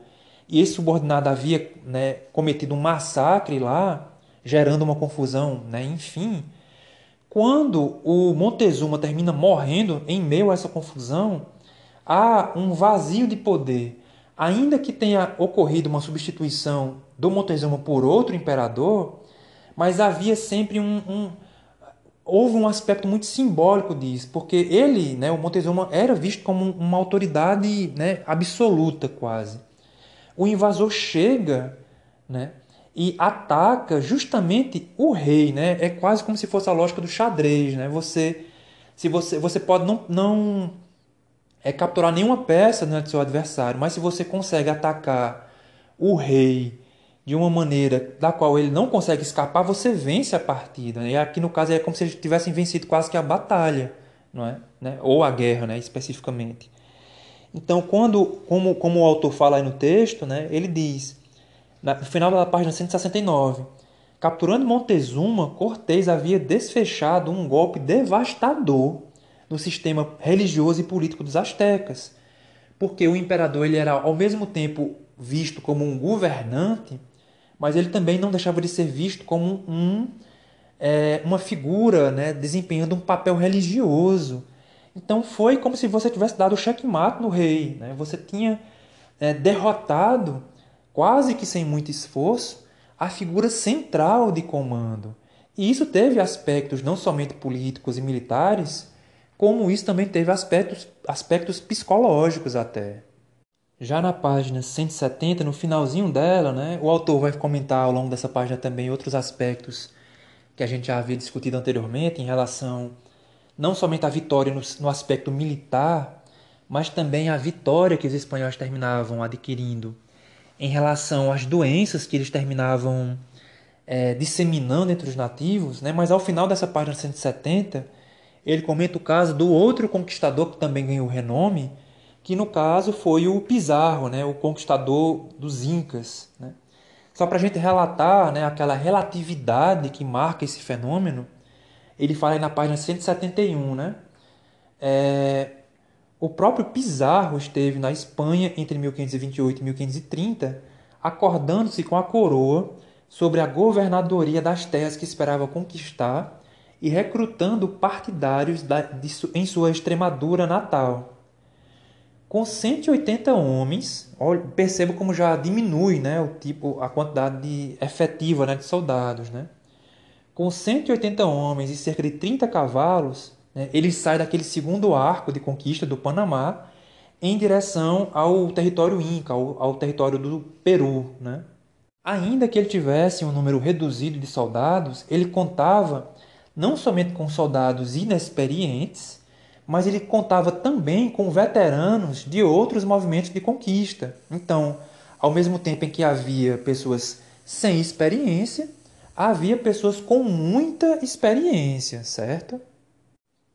e esse subordinado havia né, cometido um massacre lá, gerando uma confusão, né, enfim, quando o Montezuma termina morrendo em meio a essa confusão, há um vazio de poder. Ainda que tenha ocorrido uma substituição do Montezuma por outro imperador, mas havia sempre um, um houve um aspecto muito simbólico disso, porque ele, né, o Montezuma, era visto como uma autoridade né, absoluta quase. O invasor chega, né, e ataca justamente o rei, né? É quase como se fosse a lógica do xadrez, né? Você, se você, você pode não, não é capturar nenhuma peça né, do seu adversário, mas se você consegue atacar o rei de uma maneira da qual ele não consegue escapar, você vence a partida. Né? E aqui no caso é como se eles tivessem vencido quase que a batalha, não é? Né? Ou a guerra, né? Especificamente. Então, quando, como, como o autor fala aí no texto, né? Ele diz no final da página 169. Capturando Montezuma, Cortés havia desfechado um golpe devastador no sistema religioso e político dos astecas, porque o imperador ele era ao mesmo tempo visto como um governante, mas ele também não deixava de ser visto como um, é, uma figura né, desempenhando um papel religioso. Então foi como se você tivesse dado o checkmate no rei. Né? Você tinha é, derrotado quase que sem muito esforço, a figura central de comando. E isso teve aspectos não somente políticos e militares, como isso também teve aspectos, aspectos psicológicos até. Já na página 170, no finalzinho dela, né, o autor vai comentar ao longo dessa página também outros aspectos que a gente já havia discutido anteriormente em relação não somente à vitória no, no aspecto militar, mas também à vitória que os espanhóis terminavam adquirindo em relação às doenças que eles terminavam é, disseminando entre os nativos, né? mas ao final dessa página 170, ele comenta o caso do outro conquistador que também ganhou renome, que no caso foi o Pizarro, né? o conquistador dos Incas. Né? Só para a gente relatar né, aquela relatividade que marca esse fenômeno, ele fala aí na página 171, né? É, O próprio Pizarro esteve na Espanha entre 1528 e 1530, acordando-se com a coroa sobre a governadoria das terras que esperava conquistar e recrutando partidários em sua Extremadura natal. Com 180 homens, perceba como já diminui né, o tipo, a quantidade de, efetiva né, de soldados. Né? Com 180 homens e cerca de 30 cavalos, ele sai daquele segundo arco de conquista do Panamá em direção ao território Inca, ao, ao território do Peru. Né? Ainda que ele tivesse um número reduzido de soldados, ele contava não somente com soldados inexperientes, mas ele contava também com veteranos de outros movimentos de conquista. Então, ao mesmo tempo em que havia pessoas sem experiência, havia pessoas com muita experiência, certo?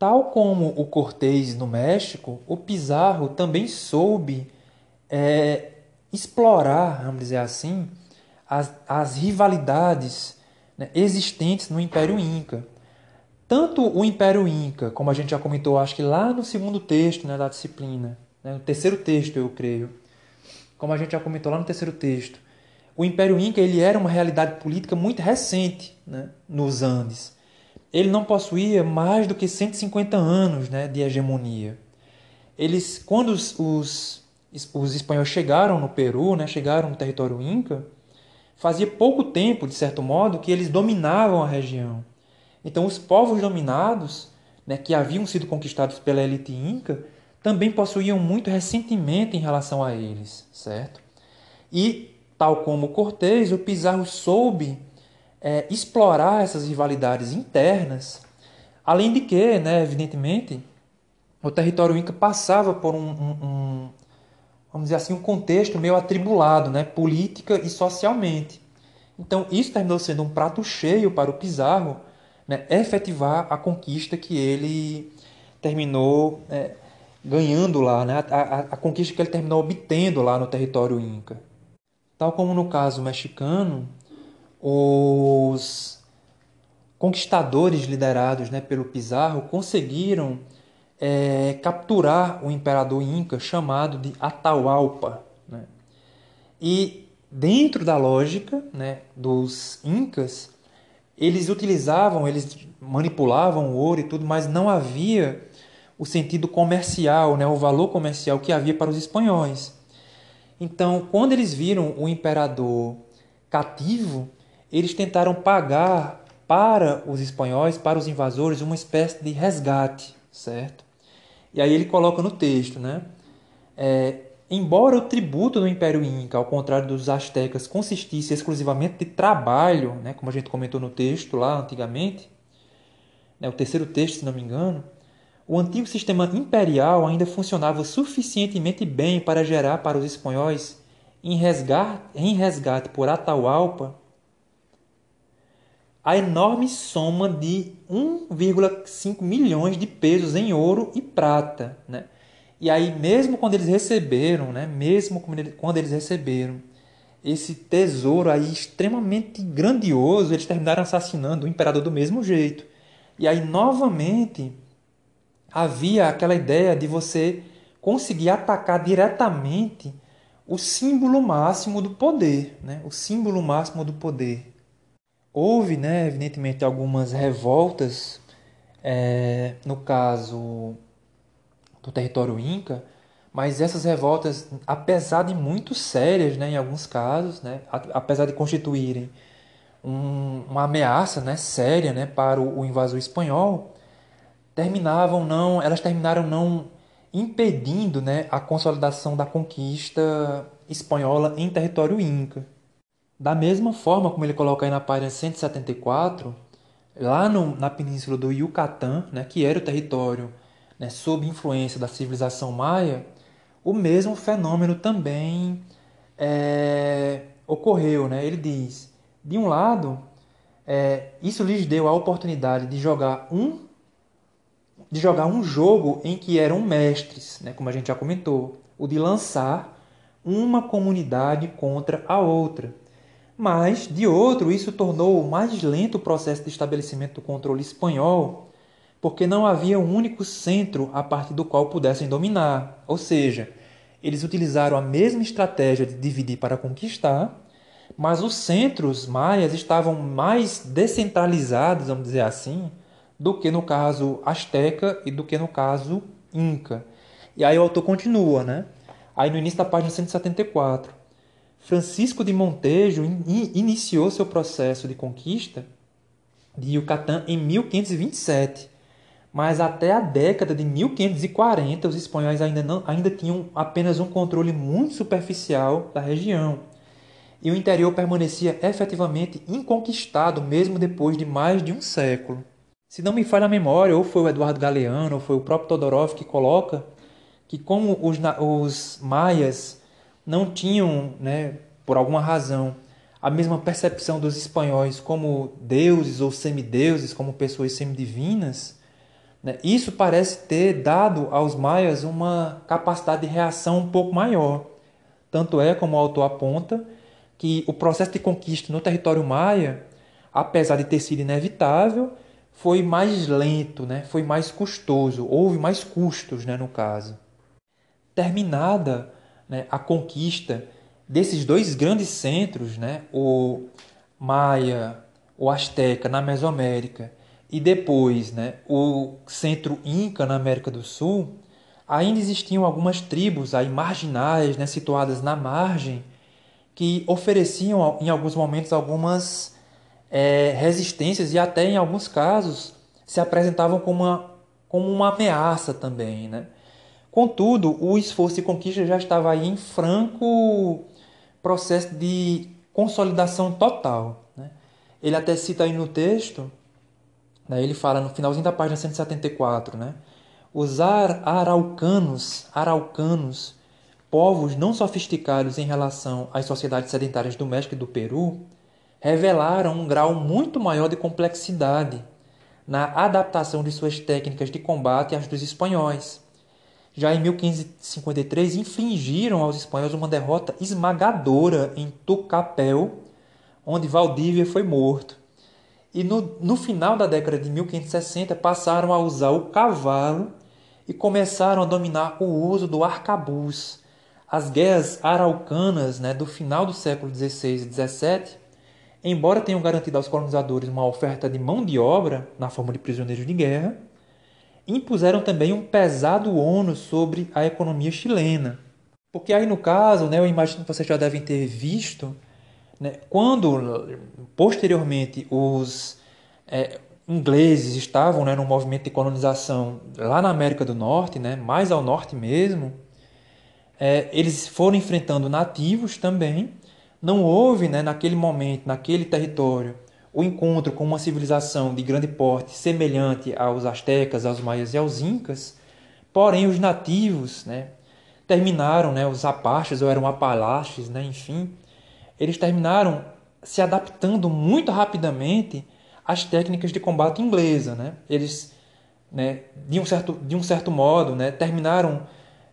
Tal como o Cortês no México, o Pizarro também soube é, explorar, vamos dizer assim, as, as rivalidades né, existentes no Império Inca. Tanto o Império Inca, como a gente já comentou, acho que lá no segundo texto né, da disciplina, né, no terceiro texto, eu creio, como a gente já comentou lá no terceiro texto, o Império Inca ele era uma realidade política muito recente né, nos Andes. Ele não possuía mais do que 150 anos né, de hegemonia. Eles, quando os, os, os espanhóis chegaram no Peru, né, chegaram no território Inca, fazia pouco tempo, de certo modo, que eles dominavam a região. Então, os povos dominados, né, que haviam sido conquistados pela elite inca, também possuíam muito ressentimento em relação a eles, certo? E, tal como Cortés, o Pizarro soube é, explorar essas rivalidades internas, além de que, né, evidentemente, o território inca passava por um, um, um vamos dizer assim, um contexto meio atribulado, né, política e socialmente. Então, isso terminou sendo um prato cheio para o Pizarro, né, efetivar a conquista que ele terminou é, ganhando lá, né, a, a, a conquista que ele terminou obtendo lá no território Inca. Tal como no caso mexicano, os conquistadores liderados né, pelo Pizarro conseguiram é, capturar o imperador Inca chamado de Atahualpa. Né? E dentro da lógica né, dos Incas, eles utilizavam, eles manipulavam o ouro e tudo, mas não havia o sentido comercial, né, o valor comercial que havia para os espanhóis. Então, quando eles viram o imperador cativo, eles tentaram pagar para os espanhóis, para os invasores, uma espécie de resgate, certo? E aí ele coloca no texto, né? É, Embora o tributo do Império Inca, ao contrário dos astecas, consistisse exclusivamente de trabalho, né, como a gente comentou no texto lá antigamente, né, o terceiro texto, se não me engano, o antigo sistema imperial ainda funcionava suficientemente bem para gerar para os espanhóis, em resgate, em resgate por Atahualpa, a enorme soma de 1,5 milhões de pesos em ouro e prata, né? E aí, mesmo quando eles receberam, né, mesmo quando eles receberam esse tesouro aí extremamente grandioso, eles terminaram assassinando o imperador do mesmo jeito. E aí, novamente, havia aquela ideia de você conseguir atacar diretamente o símbolo máximo do poder, né? o símbolo máximo do poder. Houve, né, evidentemente, algumas revoltas, é, no caso do território inca, mas essas revoltas, apesar de muito sérias, né, em alguns casos, né, apesar de constituírem um, uma ameaça, né, séria, né, para o, o invasor espanhol, terminavam não, elas terminaram não impedindo, né, a consolidação da conquista espanhola em território inca. Da mesma forma como ele coloca aí na página 174, lá no, na península do Yucatán, né, que era o território né, sob influência da civilização maia, o mesmo fenômeno também é, ocorreu. Né? Ele diz: de um lado, é, isso lhes deu a oportunidade de jogar um de jogar um jogo em que eram mestres, né, como a gente já comentou, o de lançar uma comunidade contra a outra. Mas, de outro, isso tornou mais lento o processo de estabelecimento do controle espanhol porque não havia um único centro a partir do qual pudessem dominar. Ou seja, eles utilizaram a mesma estratégia de dividir para conquistar, mas os centros maias estavam mais descentralizados, vamos dizer assim, do que no caso asteca e do que no caso inca. E aí o autor continua, né? Aí no início da página 174. Francisco de Montejo in iniciou seu processo de conquista de Yucatán em 1527, mas até a década de 1540 os espanhóis ainda, não, ainda tinham apenas um controle muito superficial da região. E o interior permanecia efetivamente inconquistado mesmo depois de mais de um século. Se não me falha a memória, ou foi o Eduardo Galeano, ou foi o próprio Todorov que coloca que como os, os maias não tinham, né, por alguma razão, a mesma percepção dos espanhóis como deuses ou semideuses, como pessoas semidivinas, né, isso parece ter dado aos maias uma capacidade de reação um pouco maior. Tanto é, como o autor aponta, que o processo de conquista no território maia, apesar de ter sido inevitável, foi mais lento, né? foi mais custoso, houve mais custos né, no caso. Terminada né, a conquista desses dois grandes centros, né, o Maia, o Azteca na Mesoamérica e depois né, o centro Inca na América do Sul, ainda existiam algumas tribos aí marginais, né, situadas na margem, que ofereciam em alguns momentos algumas é, resistências e até em alguns casos se apresentavam como uma, como uma ameaça também. Né? Contudo, o esforço de conquista já estava aí em franco processo de consolidação total. Né? Ele até cita aí no texto, né, ele fala no finalzinho da página 174, né? os ar araucanos, araucanos, povos não sofisticados em relação às sociedades sedentárias do México e do Peru, revelaram um grau muito maior de complexidade na adaptação de suas técnicas de combate às dos espanhóis. Já em 1553, infligiram aos espanhóis uma derrota esmagadora em Tucapel, onde Valdívia foi morto. E no, no final da década de 1560, passaram a usar o cavalo e começaram a dominar o uso do arcabuz. As guerras araucanas né, do final do século XVI e XVII embora tenham garantido aos colonizadores uma oferta de mão de obra na forma de prisioneiros de guerra, impuseram também um pesado ônus sobre a economia chilena. Porque aí no caso, né, eu imagino que vocês já devem ter visto, né, quando posteriormente os é, ingleses estavam né, no movimento de colonização lá na América do Norte, né, mais ao norte mesmo, é, eles foram enfrentando nativos também, não houve, né, naquele momento, naquele território, o encontro com uma civilização de grande porte semelhante aos astecas, aos maias e aos incas, porém os nativos, né, terminaram, né, os apaches ou eram apalaches, né, enfim, eles terminaram se adaptando muito rapidamente às técnicas de combate inglesa, né? Eles, né, de um certo de um certo modo, né, terminaram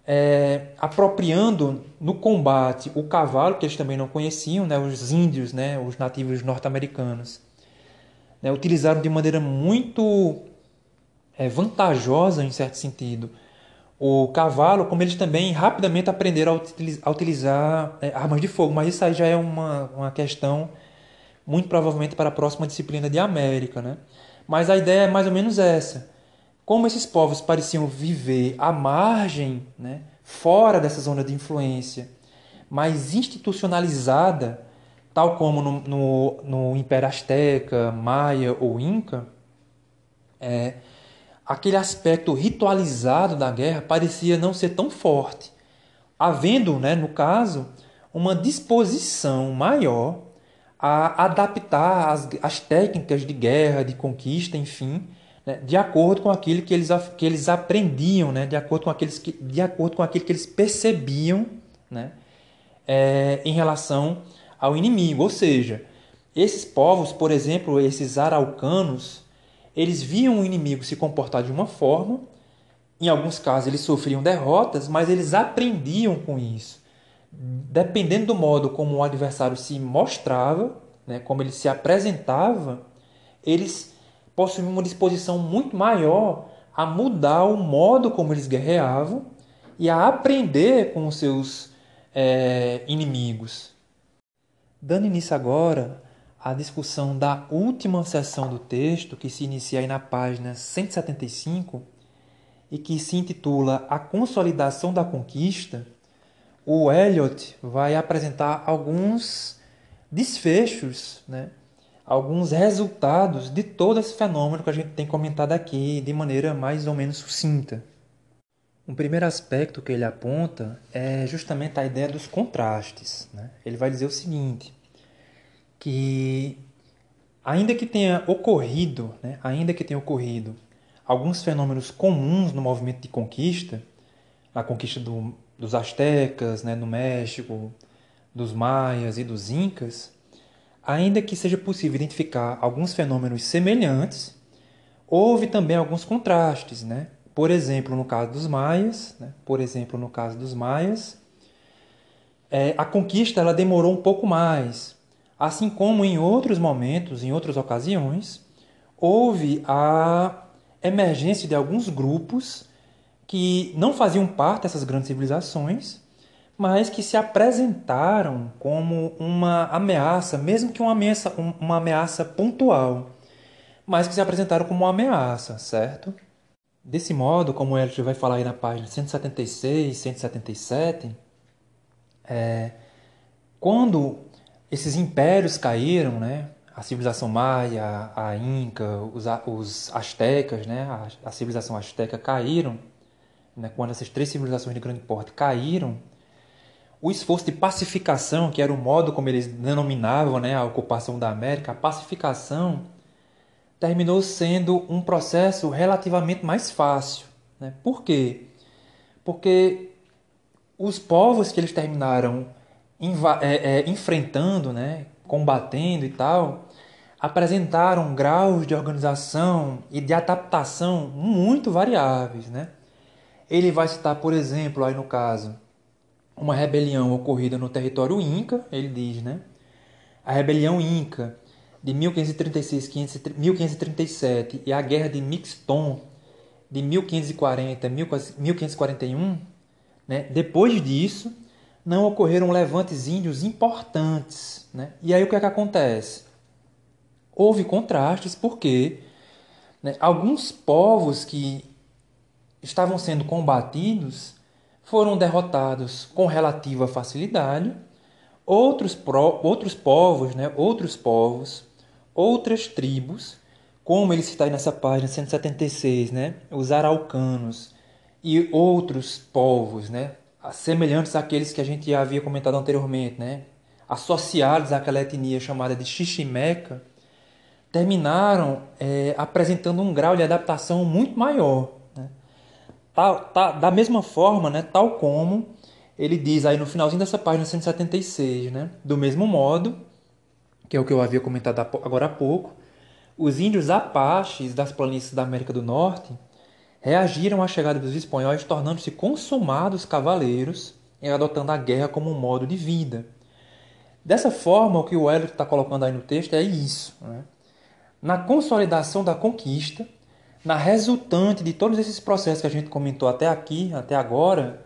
é, apropriando no combate o cavalo, que eles também não conheciam, né, os índios, né, os nativos norte-americanos, né, utilizaram de maneira muito é, vantajosa, em certo sentido, o cavalo, como eles também rapidamente aprenderam a, utilizar, a utilizar é, armas de fogo. Mas isso aí já é uma, uma questão, muito provavelmente, para a próxima disciplina de América. Né? Mas a ideia é mais ou menos essa como esses povos pareciam viver à margem, né, fora dessa zona de influência, mais institucionalizada, tal como no, no, no Império Azteca, Maia ou Inca, é, aquele aspecto ritualizado da guerra parecia não ser tão forte, havendo, né, no caso, uma disposição maior a adaptar as, as técnicas de guerra, de conquista, enfim, né, de acordo com aquilo que eles, que eles aprendiam, né, de, acordo com aqueles que, de acordo com aquilo que eles percebiam né, é, em relação ao inimigo. Ou seja, esses povos, por exemplo, esses araucanos, eles viam o inimigo se comportar de uma forma, em alguns casos eles sofriam derrotas, mas eles aprendiam com isso. Dependendo do modo como o adversário se mostrava, né, como ele se apresentava, eles possuíam uma disposição muito maior a mudar o modo como eles guerreavam e a aprender com os seus é, inimigos. Dando início agora à discussão da última seção do texto, que se inicia aí na página 175 e que se intitula A Consolidação da Conquista, o Eliot vai apresentar alguns desfechos, né? alguns resultados de todo esse fenômeno que a gente tem comentado aqui de maneira mais ou menos sucinta. Um primeiro aspecto que ele aponta é justamente a ideia dos contrastes. Né? Ele vai dizer o seguinte, que ainda que tenha ocorrido, né, ainda que tenha ocorrido alguns fenômenos comuns no movimento de conquista, na conquista do, dos astecas, né, no México, dos maias e dos incas, ainda que seja possível identificar alguns fenômenos semelhantes, houve também alguns contrastes, né? Por exemplo, no caso dos maias, né? por exemplo, no caso dos maias, é, a conquista ela demorou um pouco mais, assim como em outros momentos, em outras ocasiões, houve a emergência de alguns grupos que não faziam parte dessas grandes civilizações, mas que se apresentaram como uma ameaça, mesmo que uma ameaça, uma ameaça pontual, mas que se apresentaram como uma ameaça, certo? Desse modo, como gente vai falar aí na página 176, 177, é, quando esses impérios caíram, né? A civilização maia, a inca, os, os astecas, né? A, a civilização asteca caíram, né? quando essas três civilizações de grande porte caíram, o esforço de pacificação, que era o modo como eles denominavam né, a ocupação da América, a pacificação terminou sendo um processo relativamente mais fácil. Né? Por quê? Porque os povos que eles terminaram é, é, enfrentando, né, combatendo e tal, apresentaram graus de organização e de adaptação muito variáveis. Né? Ele vai citar, por exemplo, aí no caso, uma rebelião ocorrida no território Inca, ele diz, né? A rebelião Inca de 1536 1537 e a Guerra de Mixton de 1540 1541, né? depois disso, não ocorreram levantes índios importantes. Né? E aí o que é que acontece? Houve contrastes porque né, alguns povos que estavam sendo combatidos foram derrotados com relativa facilidade, outros, pro, outros povos, né, outros povos outras tribos, como ele cita aí nessa página 176, né? os araucanos e outros povos, né? semelhantes àqueles que a gente já havia comentado anteriormente, né? associados àquela etnia chamada de Xiximeca, terminaram é, apresentando um grau de adaptação muito maior. Né? Tá, tá, da mesma forma, né? tal como ele diz aí no finalzinho dessa página 176, né? do mesmo modo, que é o que eu havia comentado agora há pouco, os índios apaches das planícies da América do Norte reagiram à chegada dos espanhóis, tornando-se consumados cavaleiros e adotando a guerra como um modo de vida. Dessa forma, o que o Hélio está colocando aí no texto é isso. Né? Na consolidação da conquista, na resultante de todos esses processos que a gente comentou até aqui, até agora,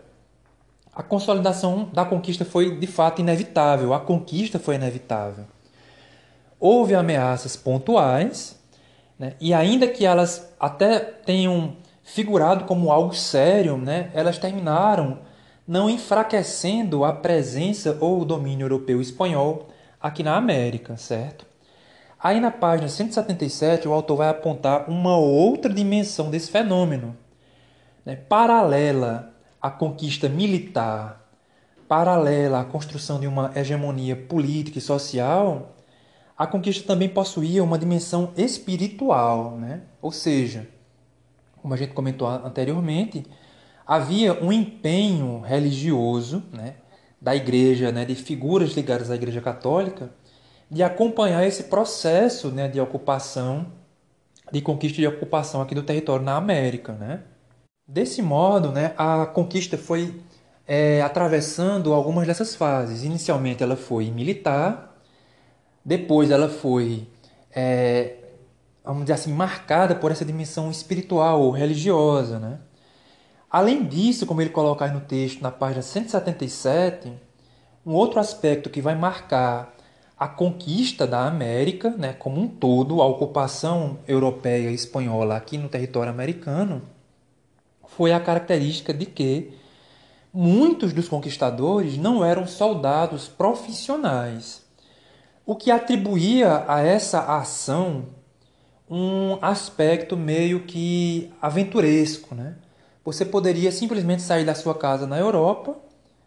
a consolidação da conquista foi de fato inevitável, a conquista foi inevitável houve ameaças pontuais, né? e ainda que elas até tenham figurado como algo sério, né? elas terminaram não enfraquecendo a presença ou o domínio europeu espanhol aqui na América, certo? Aí na página 177 o autor vai apontar uma outra dimensão desse fenômeno, né? paralela à conquista militar, paralela à construção de uma hegemonia política e social, a conquista também possuía uma dimensão espiritual, né? ou seja, como a gente comentou anteriormente, havia um empenho religioso né, da igreja, né, de figuras ligadas à igreja católica, de acompanhar esse processo né, de ocupação, de conquista e ocupação aqui do território na América. Né? Desse modo, né, a conquista foi é, atravessando algumas dessas fases. Inicialmente ela foi militar, depois ela foi é, vamos dizer assim, marcada por essa dimensão espiritual ou religiosa. Né? Além disso, como ele coloca aí no texto, na página 177, um outro aspecto que vai marcar a conquista da América, né, como um todo, a ocupação europeia e espanhola aqui no território americano, foi a característica de que muitos dos conquistadores não eram soldados profissionais, o que atribuía a essa ação um aspecto meio que aventuresco. Né? Você poderia simplesmente sair da sua casa na Europa,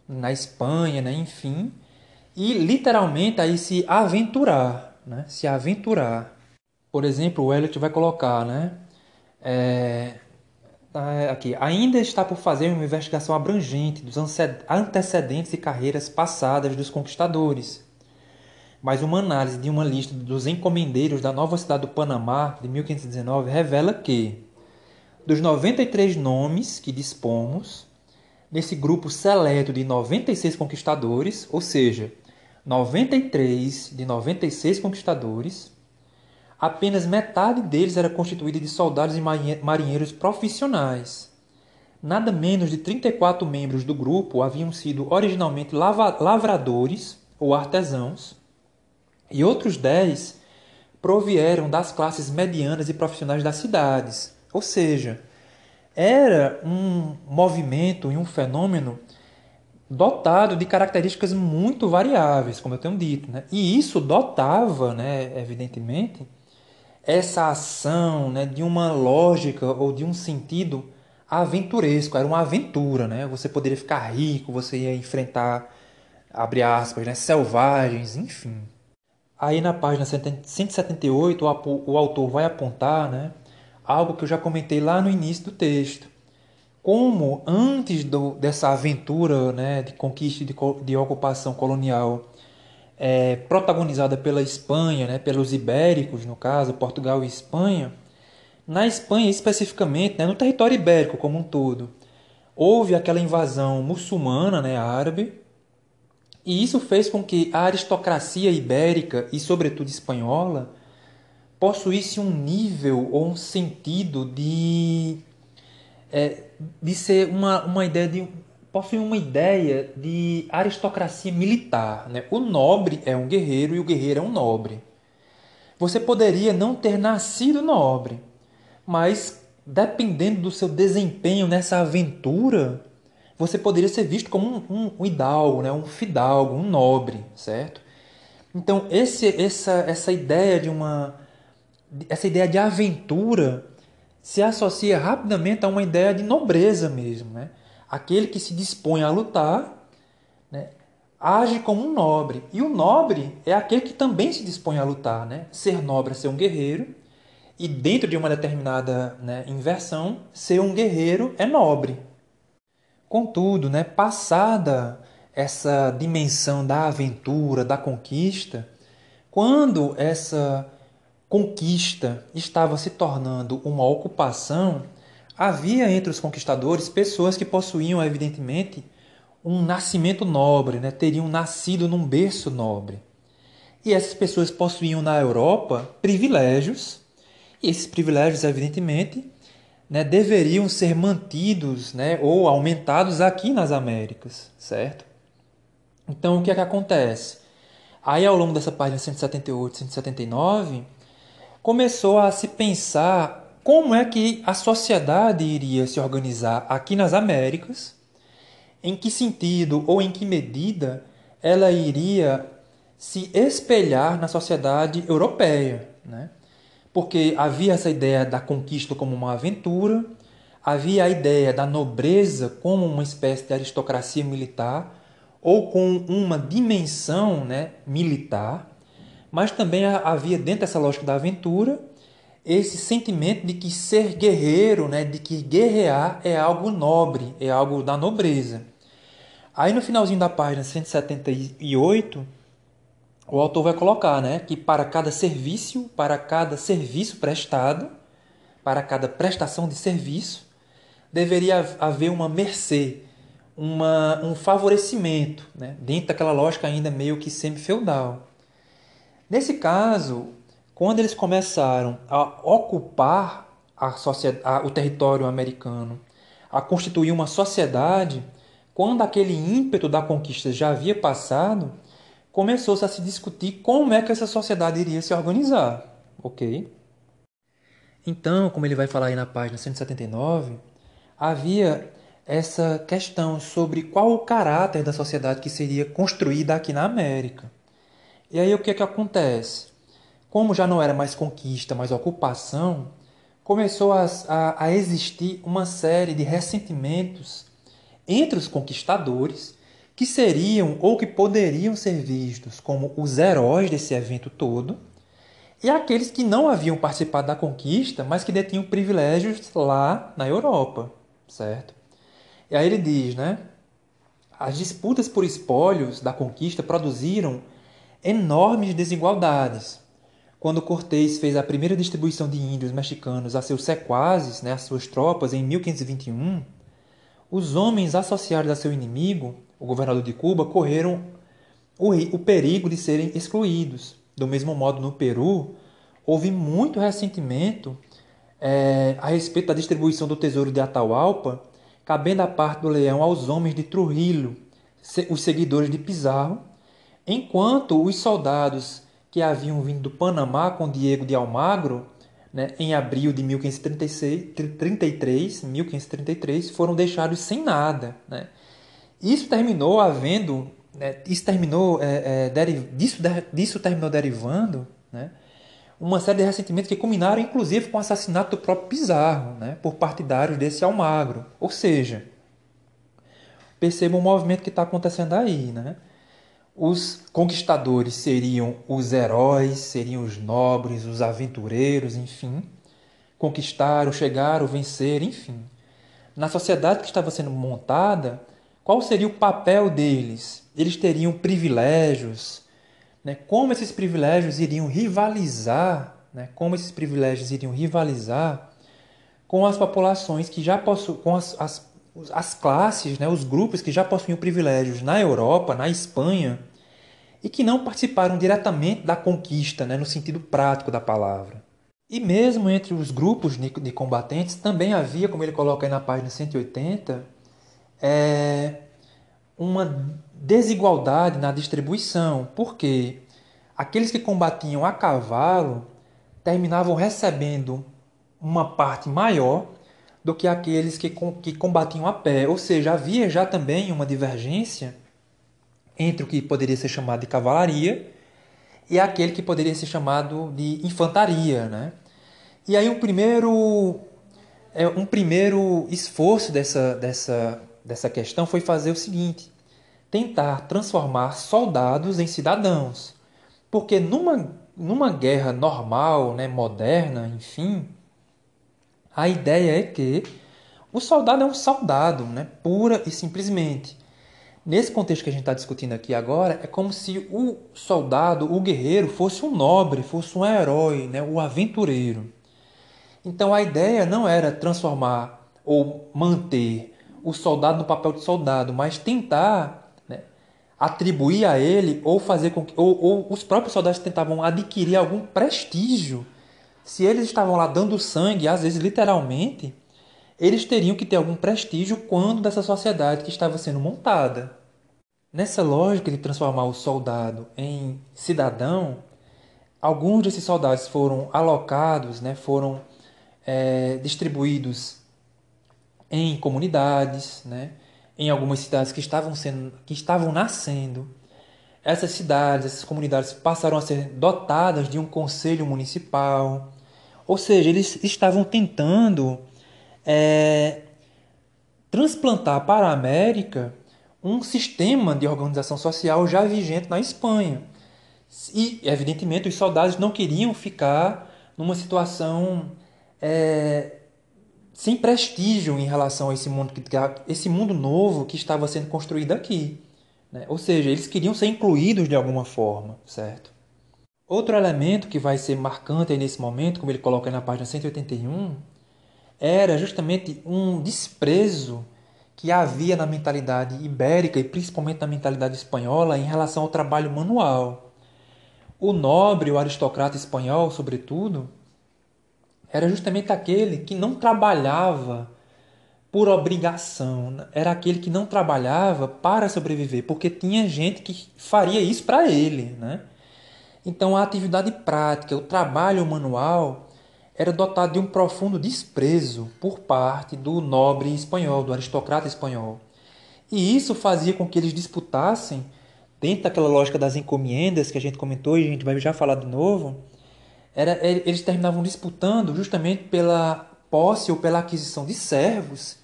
na Espanha, né? enfim, e literalmente aí se aventurar, né? se aventurar. Por exemplo, o Elliot vai colocar, né? É, Tá, aqui, ainda está por fazer uma investigação abrangente dos antecedentes e carreiras passadas dos conquistadores. Mas uma análise de uma lista dos encomendeiros da nova cidade do Panamá de 1519 revela que, dos 93 nomes que dispomos, nesse grupo seleto de 96 conquistadores, ou seja, 93 de 96 conquistadores, apenas metade deles era constituída de soldados e marinheiros profissionais. Nada menos de 34 membros do grupo haviam sido originalmente lavradores ou artesãos, e outros 10 provieram das classes medianas e profissionais das cidades. Ou seja, era um movimento e um fenômeno dotado de características muito variáveis, como eu tenho dito. Né? E isso dotava, né, evidentemente, essa ação né, de uma lógica ou de um sentido aventuresco, era uma aventura, né? Você poderia ficar rico, você ia enfrentar, abre aspas, né, selvagens, enfim. Aí na página 178 o autor vai apontar né, algo que eu já comentei lá no início do texto. Como antes do, dessa aventura né, de conquista de, de ocupação colonial é, protagonizada pela Espanha, né, pelos ibéricos, no caso, Portugal e Espanha, na Espanha especificamente, né, no território ibérico como um todo, houve aquela invasão muçulmana, né, árabe, e isso fez com que a aristocracia ibérica e, sobretudo, espanhola possuísse um nível ou um sentido de, é, de ser uma, uma ideia de possui uma ideia de aristocracia militar. Né? O nobre é um guerreiro e o guerreiro é um nobre. Você poderia não ter nascido nobre, mas dependendo do seu desempenho nessa aventura, você poderia ser visto como um, um, hidalgo, né? um fidalgo, um nobre, certo? Então esse, essa, essa ideia de uma essa ideia de aventura se associa rapidamente a uma ideia de nobreza mesmo, né? Aquele que se dispõe a lutar né, age como um nobre. E o nobre é aquele que também se dispõe a lutar. Né? Ser nobre é ser um guerreiro. E dentro de uma determinada né, inversão, ser um guerreiro é nobre. Contudo, né, passada essa dimensão da aventura, da conquista, quando essa conquista estava se tornando uma ocupação, Havia entre os conquistadores pessoas que possuíam, evidentemente, um nascimento nobre, né? teriam nascido num berço nobre. E essas pessoas possuíam na Europa privilégios, e esses privilégios, evidentemente, né, deveriam ser mantidos né, ou aumentados aqui nas Américas, certo? Então, o que é que acontece? Aí, ao longo dessa página 178, 179, começou a se pensar como é que a sociedade iria se organizar aqui nas Américas, em que sentido ou em que medida ela iria se espelhar na sociedade europeia. Né? Porque havia essa ideia da conquista como uma aventura, havia a ideia da nobreza como uma espécie de aristocracia militar ou com uma dimensão né, militar, mas também havia dentro dessa lógica da aventura esse sentimento de que ser guerreiro, né, de que guerrear é algo nobre, é algo da nobreza. Aí no finalzinho da página 178, o autor vai colocar, né, que para cada serviço, para cada serviço prestado, para cada prestação de serviço, deveria haver uma mercê, uma, um favorecimento, né, dentro daquela lógica ainda meio que semi-feudal. Nesse caso, quando eles começaram a ocupar a a, o território americano, a constituir uma sociedade, quando aquele ímpeto da conquista já havia passado, começou-se a se discutir como é que essa sociedade iria se organizar, ok? Então, como ele vai falar aí na página 179, havia essa questão sobre qual o caráter da sociedade que seria construída aqui na América. E aí o que é que acontece? Como já não era mais conquista, mas ocupação, começou a, a, a existir uma série de ressentimentos entre os conquistadores que seriam ou que poderiam ser vistos como os heróis desse evento todo, e aqueles que não haviam participado da conquista, mas que detinham privilégios lá na Europa, certo? E aí ele diz, né? As disputas por espólios da conquista produziram enormes desigualdades. Quando Cortés fez a primeira distribuição de índios mexicanos a seus sequazes, né, às suas tropas, em 1521, os homens associados a seu inimigo, o governador de Cuba, correram o, o perigo de serem excluídos. Do mesmo modo, no Peru, houve muito ressentimento é, a respeito da distribuição do tesouro de Atahualpa, cabendo a parte do leão aos homens de Trujillo, os seguidores de Pizarro, enquanto os soldados que haviam vindo do Panamá com Diego de Almagro, né, em abril de 1533, 1533, foram deixados sem nada. Né? Isso terminou havendo, né, isso terminou, é, é, deriv, disso, disso terminou derivando né, uma série de ressentimentos que culminaram inclusive com o assassinato do próprio Pizarro né, por partidários desse Almagro. Ou seja, perceba o movimento que está acontecendo aí. Né? Os conquistadores seriam os heróis, seriam os nobres, os aventureiros, enfim. Conquistaram, chegaram, vencer, enfim. Na sociedade que estava sendo montada, qual seria o papel deles? Eles teriam privilégios. Né? Como esses privilégios iriam rivalizar? Né? Como esses privilégios iriam rivalizar com as populações que já possuem, com as, as as classes, né, os grupos que já possuíam privilégios na Europa, na Espanha, e que não participaram diretamente da conquista, né, no sentido prático da palavra. E mesmo entre os grupos de combatentes também havia, como ele coloca aí na página 180, é, uma desigualdade na distribuição, porque aqueles que combatiam a cavalo terminavam recebendo uma parte maior do que aqueles que, que combatiam a pé. Ou seja, havia já também uma divergência entre o que poderia ser chamado de cavalaria e aquele que poderia ser chamado de infantaria. Né? E aí um primeiro, é, um primeiro esforço dessa, dessa, dessa questão foi fazer o seguinte: tentar transformar soldados em cidadãos. Porque numa, numa guerra normal, né, moderna, enfim, a ideia é que o soldado é um soldado, né? pura e simplesmente. Nesse contexto que a gente está discutindo aqui agora, é como se o soldado, o guerreiro, fosse um nobre, fosse um herói, né? o aventureiro. Então a ideia não era transformar ou manter o soldado no papel de soldado, mas tentar né, atribuir a ele ou fazer com que ou, ou os próprios soldados tentavam adquirir algum prestígio se eles estavam lá dando sangue, às vezes literalmente, eles teriam que ter algum prestígio quando dessa sociedade que estava sendo montada. Nessa lógica de transformar o soldado em cidadão, alguns desses soldados foram alocados, né, foram é, distribuídos em comunidades, né, em algumas cidades que estavam, sendo, que estavam nascendo. Essas cidades, essas comunidades passaram a ser dotadas de um conselho municipal, ou seja, eles estavam tentando é, transplantar para a América um sistema de organização social já vigente na Espanha. E, evidentemente, os soldados não queriam ficar numa situação é, sem prestígio em relação a esse mundo, esse mundo novo que estava sendo construído aqui. Né? Ou seja, eles queriam ser incluídos de alguma forma, certo? Outro elemento que vai ser marcante nesse momento, como ele coloca na página 181, era justamente um desprezo que havia na mentalidade ibérica e principalmente na mentalidade espanhola em relação ao trabalho manual. O nobre, o aristocrata espanhol, sobretudo, era justamente aquele que não trabalhava por obrigação, era aquele que não trabalhava para sobreviver, porque tinha gente que faria isso para ele, né? Então a atividade prática, o trabalho manual, era dotado de um profundo desprezo por parte do nobre espanhol, do aristocrata espanhol. E isso fazia com que eles disputassem, dentro daquela lógica das encomendas que a gente comentou e a gente vai já falar de novo, era, eles terminavam disputando justamente pela posse ou pela aquisição de servos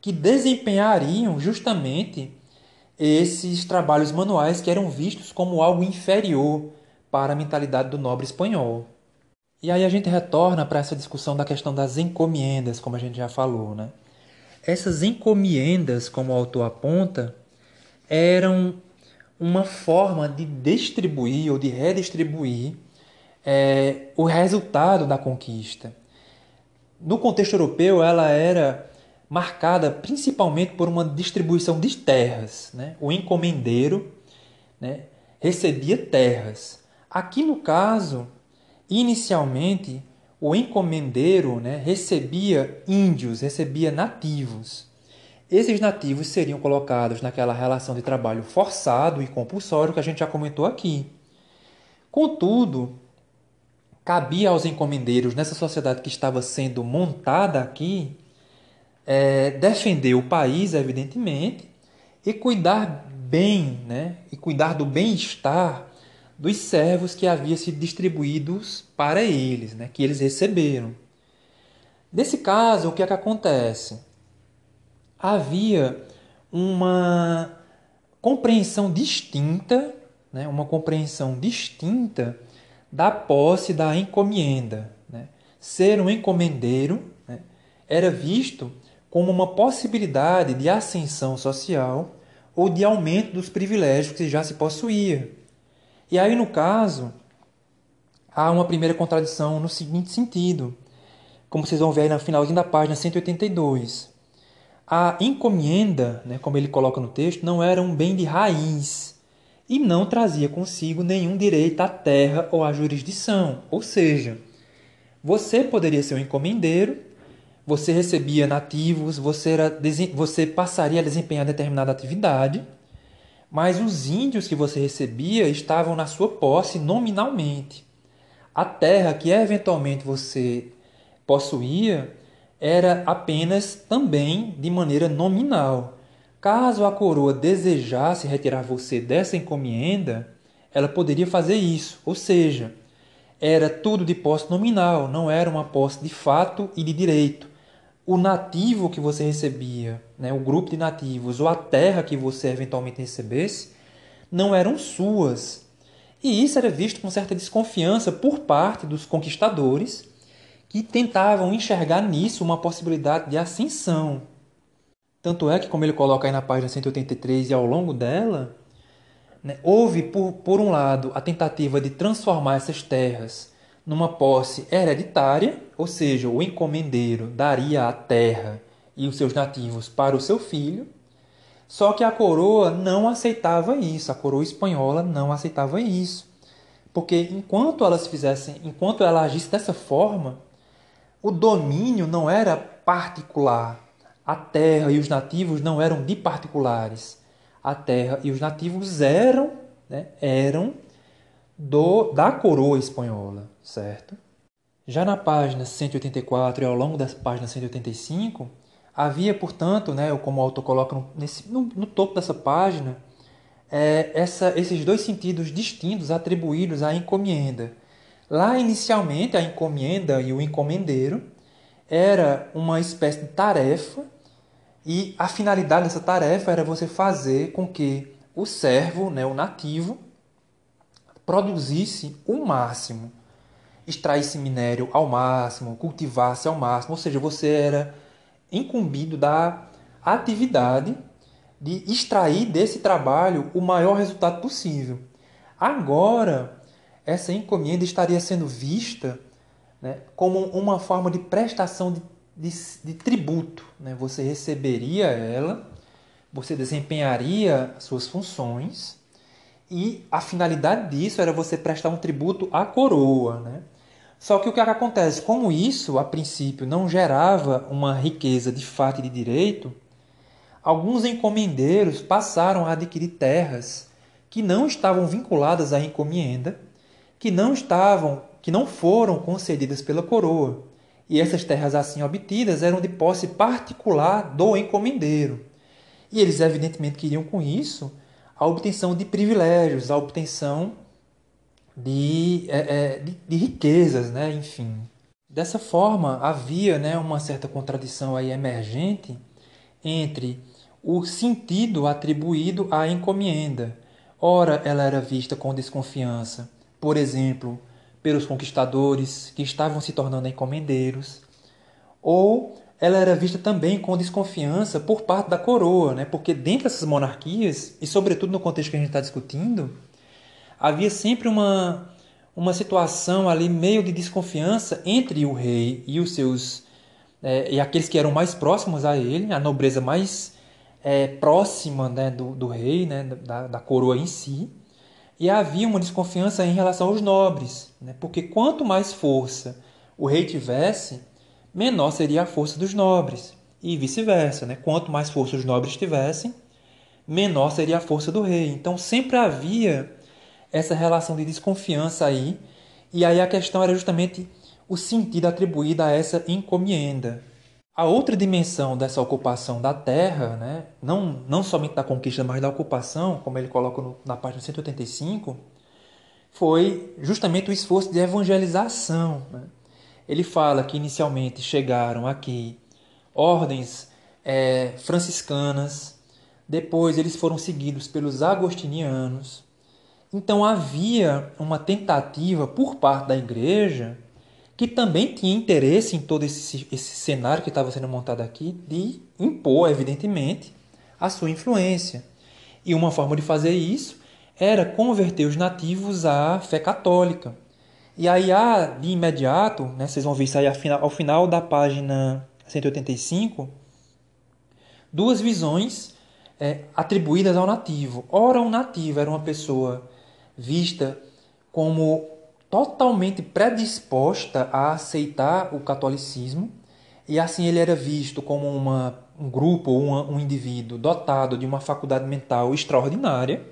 que desempenhariam justamente esses trabalhos manuais que eram vistos como algo inferior para a mentalidade do nobre espanhol. E aí a gente retorna para essa discussão da questão das encomiendas, como a gente já falou, né? Essas encomiendas, como o autor aponta, eram uma forma de distribuir ou de redistribuir é, o resultado da conquista. No contexto europeu, ela era marcada principalmente por uma distribuição de terras. Né? O encomendeiro né, recebia terras. Aqui no caso, inicialmente, o encomendeiro né, recebia índios, recebia nativos. Esses nativos seriam colocados naquela relação de trabalho forçado e compulsório que a gente já comentou aqui. Contudo, cabia aos encomendeiros nessa sociedade que estava sendo montada aqui é, defender o país, evidentemente, e cuidar bem, né? e cuidar do bem-estar dos servos que haviam sido distribuídos para eles, né? que eles receberam. Nesse caso, o que é que acontece? Havia uma compreensão distinta, né? uma compreensão distinta da posse da encomenda. Né? Ser um encomendeiro né? era visto como uma possibilidade de ascensão social ou de aumento dos privilégios que já se possuía. E aí, no caso, há uma primeira contradição no seguinte sentido, como vocês vão ver aí no finalzinho da página 182. A encomenda, né, como ele coloca no texto, não era um bem de raiz, e não trazia consigo nenhum direito à terra ou à jurisdição. Ou seja, você poderia ser um encomendeiro, você recebia nativos, você, era, você passaria a desempenhar determinada atividade, mas os índios que você recebia estavam na sua posse nominalmente. A terra que eventualmente você possuía era apenas também de maneira nominal. Caso a coroa desejasse retirar você dessa encomenda, ela poderia fazer isso, ou seja, era tudo de posse nominal, não era uma posse de fato e de direito. O nativo que você recebia, né, o grupo de nativos, ou a terra que você eventualmente recebesse, não eram suas. E isso era visto com certa desconfiança por parte dos conquistadores, que tentavam enxergar nisso uma possibilidade de ascensão. Tanto é que, como ele coloca aí na página 183 e ao longo dela, né, houve, por, por um lado, a tentativa de transformar essas terras numa posse hereditária, ou seja, o encomendeiro daria a terra e os seus nativos para o seu filho, só que a coroa não aceitava isso, a coroa espanhola não aceitava isso. Porque enquanto elas fizessem, enquanto ela agisse dessa forma, o domínio não era particular, a terra e os nativos não eram de particulares. A terra e os nativos eram, né, eram do, da coroa espanhola, certo? Já na página 184 e ao longo da página 185, havia, portanto, né, como o autor coloca no, nesse, no, no topo dessa página, é, essa, esses dois sentidos distintos atribuídos à encomenda. Lá, inicialmente, a encomenda e o encomendeiro era uma espécie de tarefa e a finalidade dessa tarefa era você fazer com que o servo, né, o nativo, produzisse o máximo, extraísse minério ao máximo, cultivasse ao máximo, ou seja, você era incumbido da atividade de extrair desse trabalho o maior resultado possível. Agora, essa encomenda estaria sendo vista né, como uma forma de prestação de de, de tributo. Né? Você receberia ela, você desempenharia suas funções e a finalidade disso era você prestar um tributo à coroa. Né? Só que o que, é acontece? Como isso, a princípio, não gerava uma riqueza de fato e de direito, alguns encomendeiros passaram a adquirir terras que não estavam vinculadas à encomenda, que não estavam, que não foram concedidas pela coroa. E essas terras assim obtidas eram de posse particular do encomendeiro. E eles evidentemente queriam com isso a obtenção de privilégios, a obtenção de, é, é, de, de, riquezas, né? enfim. Dessa forma, havia né, uma certa contradição aí emergente entre o sentido atribuído à encomenda. Ora, ela era vista com desconfiança, por exemplo, pelos conquistadores que estavam se tornando encomendeiros, ou ela era vista também com desconfiança por parte da coroa, né? porque dentro dessas monarquias, e sobretudo no contexto que a gente está discutindo, havia sempre uma, uma situação ali meio de desconfiança entre o rei e os seus é, e aqueles que eram mais próximos a ele, a nobreza mais é, próxima né, do, do rei, né, da, da coroa em si, e havia uma desconfiança em relação aos nobres, né, porque quanto mais força o rei tivesse, menor seria a força dos nobres, e vice-versa. Né? Quanto mais força os nobres tivessem, menor seria a força do rei. Então sempre havia essa relação de desconfiança aí, e aí a questão era justamente o sentido atribuído a essa encomienda. A outra dimensão dessa ocupação da terra, né, não, não somente da conquista, mas da ocupação, como ele coloca no, na página 185, foi justamente o esforço de evangelização. Né? Ele fala que inicialmente chegaram aqui ordens é, franciscanas, depois eles foram seguidos pelos agostinianos. Então havia uma tentativa por parte da igreja, que também tinha interesse em todo esse, esse cenário que estava sendo montado aqui, de impor, evidentemente, a sua influência. E uma forma de fazer isso era converter os nativos à fé católica. E aí há de imediato, né, vocês vão ver isso aí ao final da página 185, duas visões é, atribuídas ao nativo. Ora, um nativo era uma pessoa vista como totalmente predisposta a aceitar o catolicismo, e assim ele era visto como uma, um grupo ou um, indivíduo dotado de uma faculdade mental extraordinária.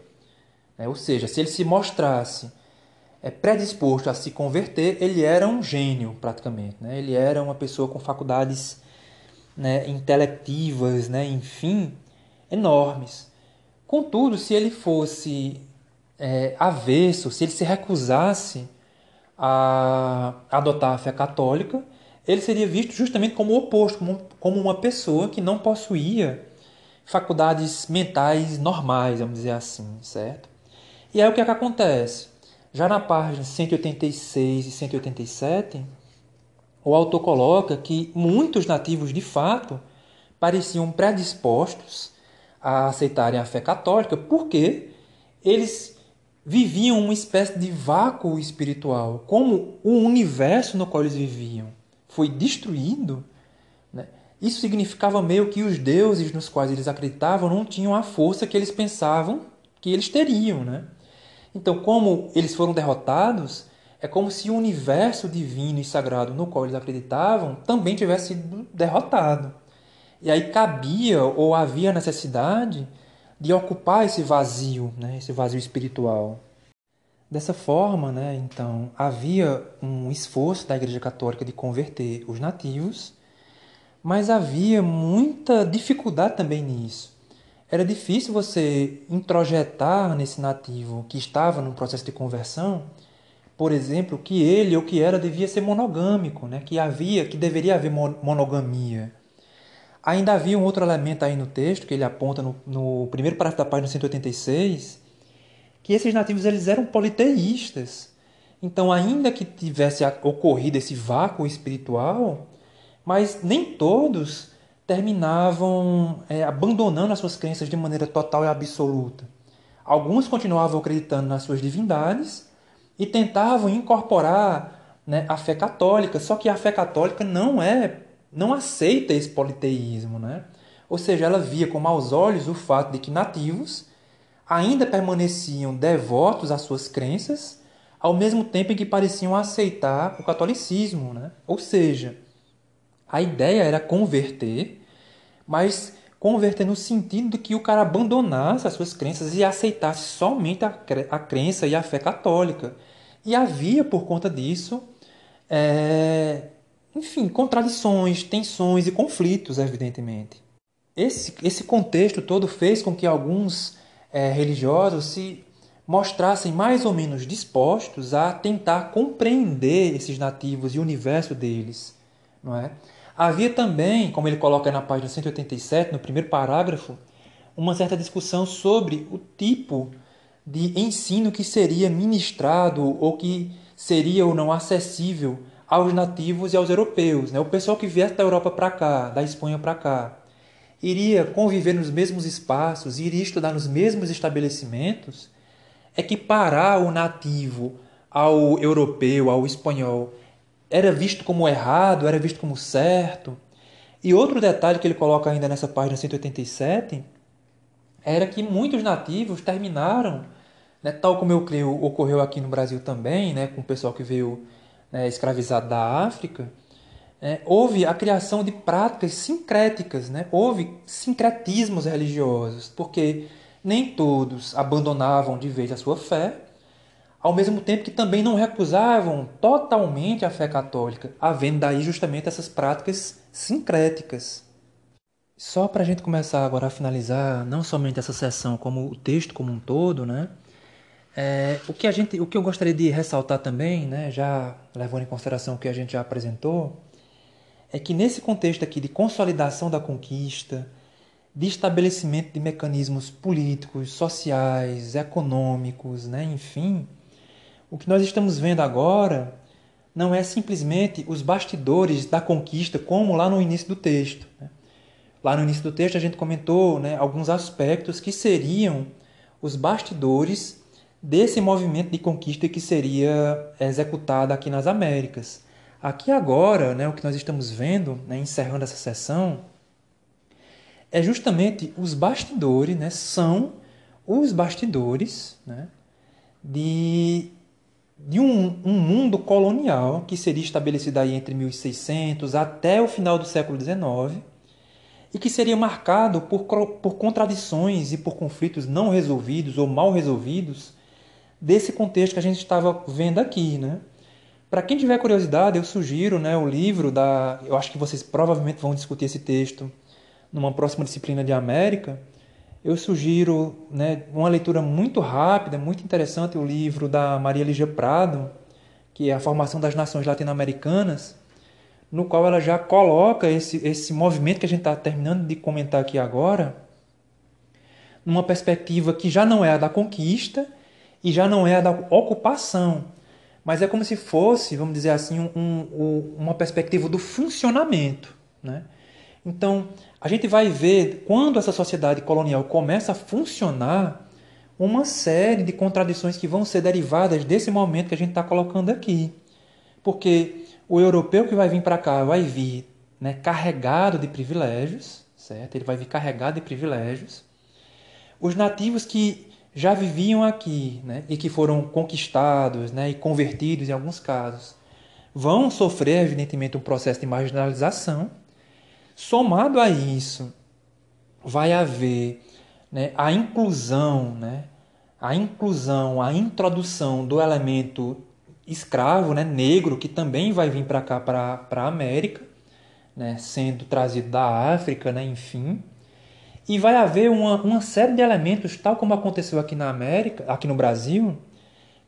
Né? Ou seja, se ele se mostrasse é, predisposto a se converter, ele era um gênio praticamente. Né? Ele era uma pessoa com faculdades né, intelectivas, né, enfim, enormes. Contudo, se ele fosse é, avesso, se ele se recusasse a adotar a fé católica, ele seria visto justamente como o oposto, como, uma pessoa que não possuía faculdades mentais normais, vamos dizer assim, certo? E aí o que, é que acontece? Já na página 186 e 187, o autor coloca que muitos nativos de fato pareciam predispostos a aceitarem a fé católica porque eles viviam uma espécie de vácuo espiritual, como o universo no qual eles viviam foi destruído. Né? Isso significava meio que os deuses nos quais eles acreditavam não tinham a força que eles pensavam que eles teriam, né? Então, como eles foram derrotados, é como se o universo divino e sagrado no qual eles acreditavam também tivesse sido derrotado. E aí cabia ou havia necessidade de ocupar esse vazio, né, esse vazio espiritual. Dessa forma, né, então, havia um esforço da Igreja Católica de converter os nativos, mas havia muita dificuldade também nisso era difícil você introjetar nesse nativo que estava num processo de conversão, por exemplo, que ele ou que era devia ser monogâmico, né? que havia, que deveria haver monogamia. Ainda havia um outro elemento aí no texto que ele aponta no, no primeiro parágrafo da página 186, que esses nativos eles eram politeístas. Então, ainda que tivesse ocorrido esse vácuo espiritual, mas nem todos terminavam é, abandonando as suas crenças de maneira total e absoluta. Alguns continuavam acreditando nas suas divindades e tentavam incorporar né, a fé católica, só que a fé católica não é, não aceita esse politeísmo, né? Ou seja, ela via com maus olhos o fato de que nativos ainda permaneciam devotos às suas crenças, ao mesmo tempo em que pareciam aceitar o catolicismo. Né? Ou seja, a ideia era converter, mas converter no sentido de que o cara abandonasse as suas crenças e aceitasse somente a, a crença e a fé católica. E havia, por conta disso, é, enfim, contradições, tensões e conflitos, evidentemente. Esse, esse contexto todo fez com que alguns é, religiosos se mostrassem mais ou menos dispostos a tentar compreender esses nativos e o universo deles. Não é? Havia também, como ele coloca na página 187, no primeiro parágrafo, uma certa discussão sobre o tipo de ensino que seria ministrado ou que seria ou não acessível aos nativos e aos europeus. Né? O pessoal que viesse da Europa para cá, da Espanha para cá, iria conviver nos mesmos espaços, iria estudar nos mesmos estabelecimentos, é que parar o nativo ao europeu, ao espanhol, era visto como errado, era visto como certo. E outro detalhe que ele coloca ainda nessa página 187 era que muitos nativos terminaram, né, tal como eu creio ocorreu aqui no Brasil também, né, com o pessoal que veio né, escravizado da África, é, houve a criação de práticas sincréticas, né? houve sincretismos religiosos, porque nem todos abandonavam de vez a sua fé, ao mesmo tempo que também não recusavam totalmente a fé católica, havendo daí justamente essas práticas sincréticas. Só para a gente começar agora a finalizar não somente essa sessão, como o texto como um todo, né? É, o que a gente, o que eu gostaria de ressaltar também, né, já levando em consideração o que a gente já apresentou, é que nesse contexto aqui de consolidação da conquista, de estabelecimento de mecanismos políticos, sociais, econômicos, né, enfim, o que nós estamos vendo agora não é simplesmente os bastidores da conquista, como lá no início do texto. Né? Lá no início do texto a gente comentou né, alguns aspectos que seriam os bastidores desse movimento de conquista que seria executado aqui nas Américas. Aqui agora, né, o que nós estamos vendo, né, encerrando essa sessão, é justamente os bastidores, né, são os bastidores né, de de um, um, mundo colonial que seria estabelecido aí entre 1600 até o final do século XIX e que seria marcado por, por contradições e por conflitos não resolvidos ou mal resolvidos desse contexto que a gente estava vendo aqui, né? Para quem tiver curiosidade, eu sugiro né, o livro da. Eu acho que vocês provavelmente vão discutir esse texto numa próxima disciplina de América eu sugiro né, uma leitura muito rápida, muito interessante, o livro da Maria Lígia Prado, que é a Formação das Nações Latino-Americanas, no qual ela já coloca esse, esse movimento que a gente está terminando de comentar aqui agora, numa perspectiva que já não é a da conquista e já não é a da ocupação, mas é como se fosse, vamos dizer assim, um, um, uma perspectiva do funcionamento. Né? Então, a gente vai ver quando essa sociedade colonial começa a funcionar uma série de contradições que vão ser derivadas desse momento que a gente está colocando aqui. Porque o europeu que vai vir para cá vai vir né, carregado de privilégios, certo? Ele vai vir carregado de privilégios. Os nativos que já viviam aqui né, e que foram conquistados né, e convertidos em alguns casos vão sofrer, evidentemente, um processo de marginalização Somado a isso, vai haver né, a inclusão, né, a inclusão, a introdução do elemento escravo, né, negro, que também vai vir para cá, para a América, né, sendo trazido da África, né, enfim. E vai haver uma, uma série de elementos, tal como aconteceu aqui na América, aqui no Brasil,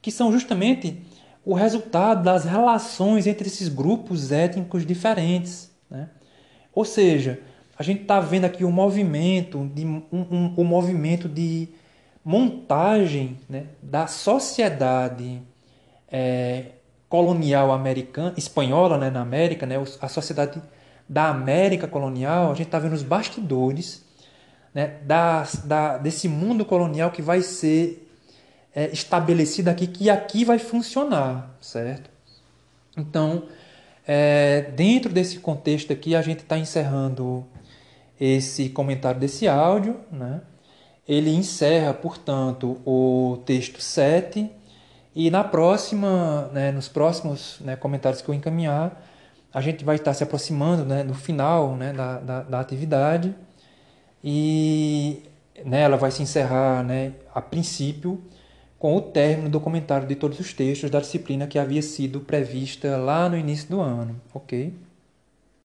que são justamente o resultado das relações entre esses grupos étnicos diferentes. Né? Ou seja, a gente está vendo aqui o um movimento de um, um, um, movimento de montagem né, da sociedade é, colonial americana, espanhola né, na América, né, a sociedade da América colonial, a gente está vendo os bastidores né, da, desse mundo colonial que vai ser é, estabelecido aqui, que aqui vai funcionar, certo? Então, é, dentro desse contexto aqui, a gente está encerrando esse comentário desse áudio, né? ele encerra, portanto, o texto 7 e na próxima, né, nos próximos né, comentários que eu encaminhar, a gente vai estar se aproximando né, do final né, da, da, da atividade e né, ela vai se encerrar né, a princípio com o término do comentário de todos os textos da disciplina que havia sido prevista lá no início do ano, ok?